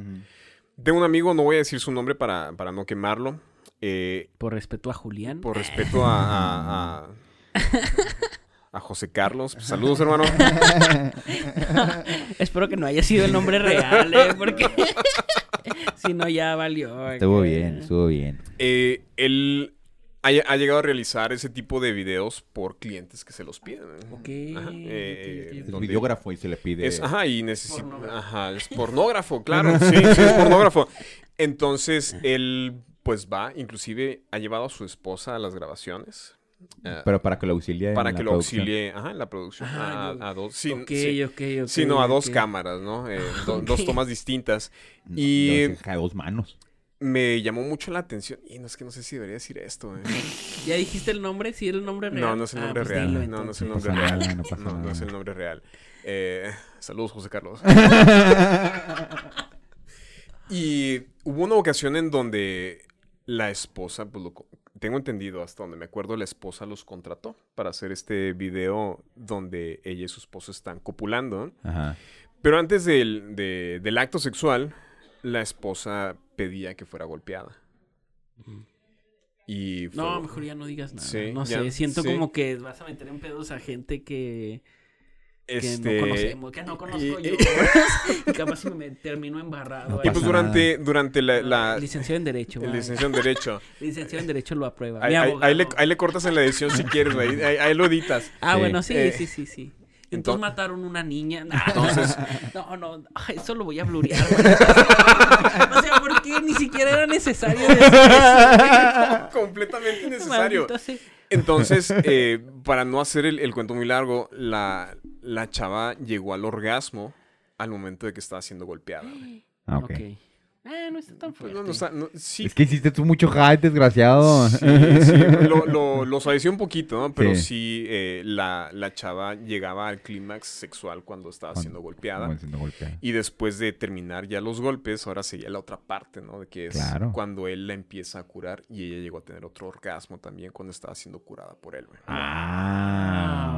De un amigo, no voy a decir su nombre para, para no quemarlo. eh, Por respeto a Julián. por respeto a, a, a- a José Carlos. Saludos, hermano. Espero que no haya sido el nombre real, ¿eh? Porque si no ya valió. Estuvo acá. bien, estuvo bien. Eh, él ha, ha llegado a realizar ese tipo de videos por clientes que se los piden. ¿eh? Ok, Ajá, eh. Es videógrafo y se le pide. Es, ajá, y necesita. Ajá, es pornógrafo, claro. Sí, sí, es pornógrafo. Entonces, él, pues va, inclusive ha llevado a su esposa a las grabaciones. eh, Pero para que lo auxilie. en para la que lo producción. auxilie ajá, en la producción. Ah, a, a dos. Sí, ok, sí, ok, ok. sí, no, a dos cámaras, ¿no? Eh, do-. Dos tomas distintas. No, Y- no a dos manos. Me llamó mucho la atención. Y no es que no sé si debería decir esto, ¿eh? ¿Ya dijiste el nombre? ¿Sí era el nombre real? No, no es el Ah, nombre pues real. dilo, no, no es el nombre pasa real. nada, no pasa no, es el nombre real. Eh, saludos, José Carlos. y hubo una ocasión en donde la esposa, pues lo tengo entendido hasta donde me acuerdo, la esposa los contrató para hacer este video donde ella y su esposo están copulando. Ajá. Pero antes del, de- del acto sexual, la esposa pedía que fuera golpeada. Y fue- No, mejor ya no digas nada. Sí, no ya- sé, siento sí. como que vas a meter en pedos a gente que, que este, no conocemos, que no conozco y- yo. y capaz si me termino embarrado. No. Y pues durante, durante la, la- Licenciado en Derecho. el licenciado en Derecho, Licenciado en Derecho lo aprueba. ahí, Mi ahí- ahí le, ahí le cortas en la edición si quieres. Ahí, lo editas. Ah, Sí. bueno, sí, Eh, sí, sí, sí. Entonces enton- mataron una niña. Nah, Entonces- No, no, eso lo voy a blurear. o sea, ¿por qué ni siquiera era necesario decir eso? Completamente innecesario. Entonces, eh, para no hacer el, el cuento muy largo, la, la chava llegó al orgasmo al momento de que estaba siendo golpeada. Ah, ok. ok. Ah, no está tan Pues fuerte. no, no está- no- sí, Es que hiciste tú mucho hype, desgraciado. Sí, sí, lo, lo, lo suavecé un poquito, ¿no? Pero Sí. sí, eh, la, la chava llegaba al clímax sexual cuando estaba Cuando- siendo golpeada. Como siendo golpeada. Y después de terminar ya los golpes, ahora seguía la otra parte, ¿no? De que es Claro. cuando él la empieza a curar y ella llegó a tener otro orgasmo también cuando estaba siendo curada por él, güey. Ah.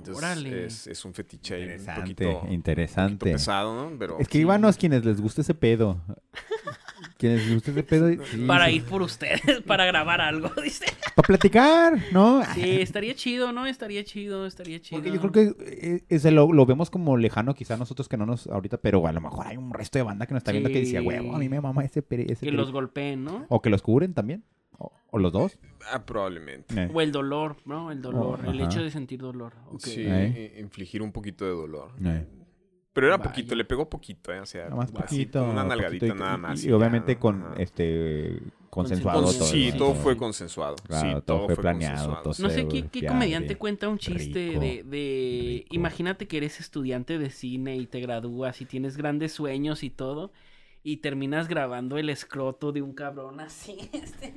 Entonces, Órale. Es, es un fetiche ahí un Interesante, poquito, un poquito interesante. pesado, ¿no? Pero Es que sí. Quienes les gusta ese pedo. quienes les gusta ese pedo. sí, Para sí. ir por ustedes, para grabar algo, dice. Para platicar, ¿no? Sí, estaría chido, ¿no? Estaría chido, estaría chido. Porque yo creo que eh, ese lo, lo vemos como lejano quizá nosotros que no nos ahorita, pero a lo mejor hay un resto de banda que nos está viendo que dice, Sí. huevo, a mí me mama ese, ese Que peri-". los golpeen, ¿no? O que los cubren también. O, o los dos. Ah, probablemente. Eh. O el dolor, ¿no? El dolor, Oh, el ajá. hecho de sentir dolor. Sí, Eh. i- infligir un poquito de dolor. Eh. Pero era Vaya. poquito, le pegó poquito, ¿eh? O sea, más así, poquito. una poquito nalgadita y- nada más. Y, obviamente con ajá. este consensuado Con- todo. sí, ¿no? todo fue consensuado. Claro, sí, todo todo, fue fue, planeado, todo. No sé qué, qué comediante cuenta un chiste rico, de, de... rico. Imagínate que eres estudiante de cine y te gradúas y tienes grandes sueños y todo y terminas grabando el escroto de un cabrón así, este.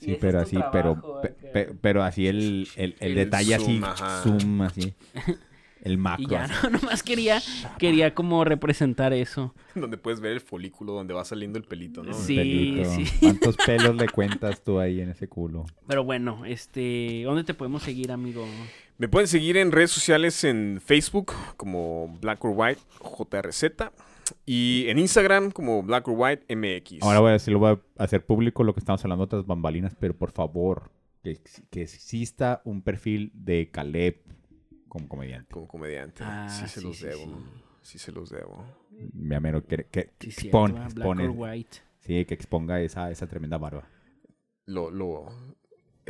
Y Sí, pero así, pero, trabajo, pe- acá. pe- pero así el, el, el El detalle así, zoom, ajá. zoom así. El Y macro. ya, así. no, nomás quería, quería como representar eso. Donde puedes ver el folículo donde va saliendo el pelito, ¿no? Sí. Pelito. sí. ¿Cuántos pelos le cuentas tú ahí en ese culo? Pero bueno, este, ¿dónde te podemos seguir, amigo? Me pueden seguir en redes sociales en Facebook como Black or White JRZ y en Instagram como Black or White MX. Ahora voy a decir, lo voy a hacer público lo que estamos hablando de otras bambalinas, pero por favor, que, que exista un perfil de Caleb como comediante. como comediante. Ah, sí se sí, los sí, debo. sí. Sí. se los debo. Mi amero, que, que, que Sí, cierto, expone, ¿verdad? Black or white. sí, que exponga esa, esa tremenda barba. Lo, lo...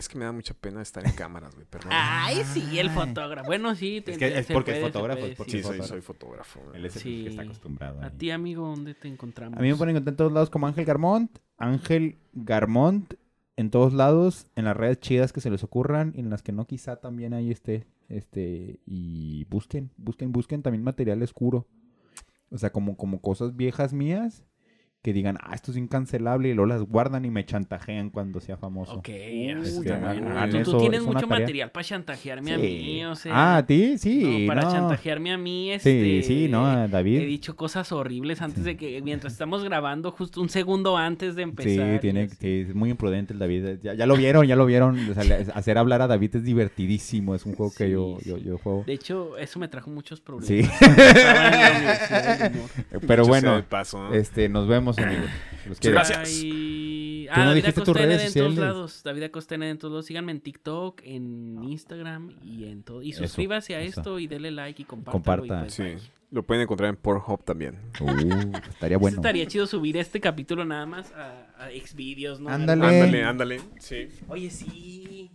Es que me da mucha pena estar en cámaras, güey, perdón. Ay, sí, el fotógrafo. Bueno, sí. te- Es que es porque es puede, fotógrafo, puede, es porque sí. sí, soy, fotógrafo. soy fotógrafo. güey. Él es el Sí. que está acostumbrado. A ti, amigo, ¿dónde te encontramos? A mí me pueden encontrar en todos lados como Ángel Garmont. Ángel Garmont en todos lados, en las redes chidas que se les ocurran y en las que no quizá también ahí esté. Este, y busquen, busquen, busquen también material oscuro. O sea, como, como cosas viejas mías que digan, ah, esto es incancelable y luego las guardan y me chantajean cuando sea famoso. Ok, Uy, bueno. hagan Tú- tienes es mucho tarea. material para chantajearme a Sí. mí, o sea. ah, ¿a ti? Sí, no, para no. chantajearme a mí, Sí, este... sí, ¿no? A He David. dicho cosas horribles antes de que, mientras estamos grabando, justo un segundo antes de empezar. Sí, tiene, sí, es muy imprudente el David. Ya, ya lo vieron, ya lo vieron. O sea, le- hacer hablar a David es divertidísimo. Es un juego que Sí, yo, sí. yo, yo juego. De hecho, eso me trajo muchos problemas. Sí. Pero bueno, de paso, ¿no? este, nos vemos, amigos. Los quiero. gracias. Tú Ah, no David ND en todos lados. David Acosta ND en todos lados. Síganme en TikTok, en Instagram y en todo. Y Eso, suscríbase a eso. esto y dele like y compártalo. Comparta. y pues, Sí. Lo pueden encontrar en Pornhub también. Uh, estaría bueno. Estaría chido subir este capítulo nada más a, a Xvideos, ¿no? Ándale. Ándale, ándale. Sí. Oye, sí.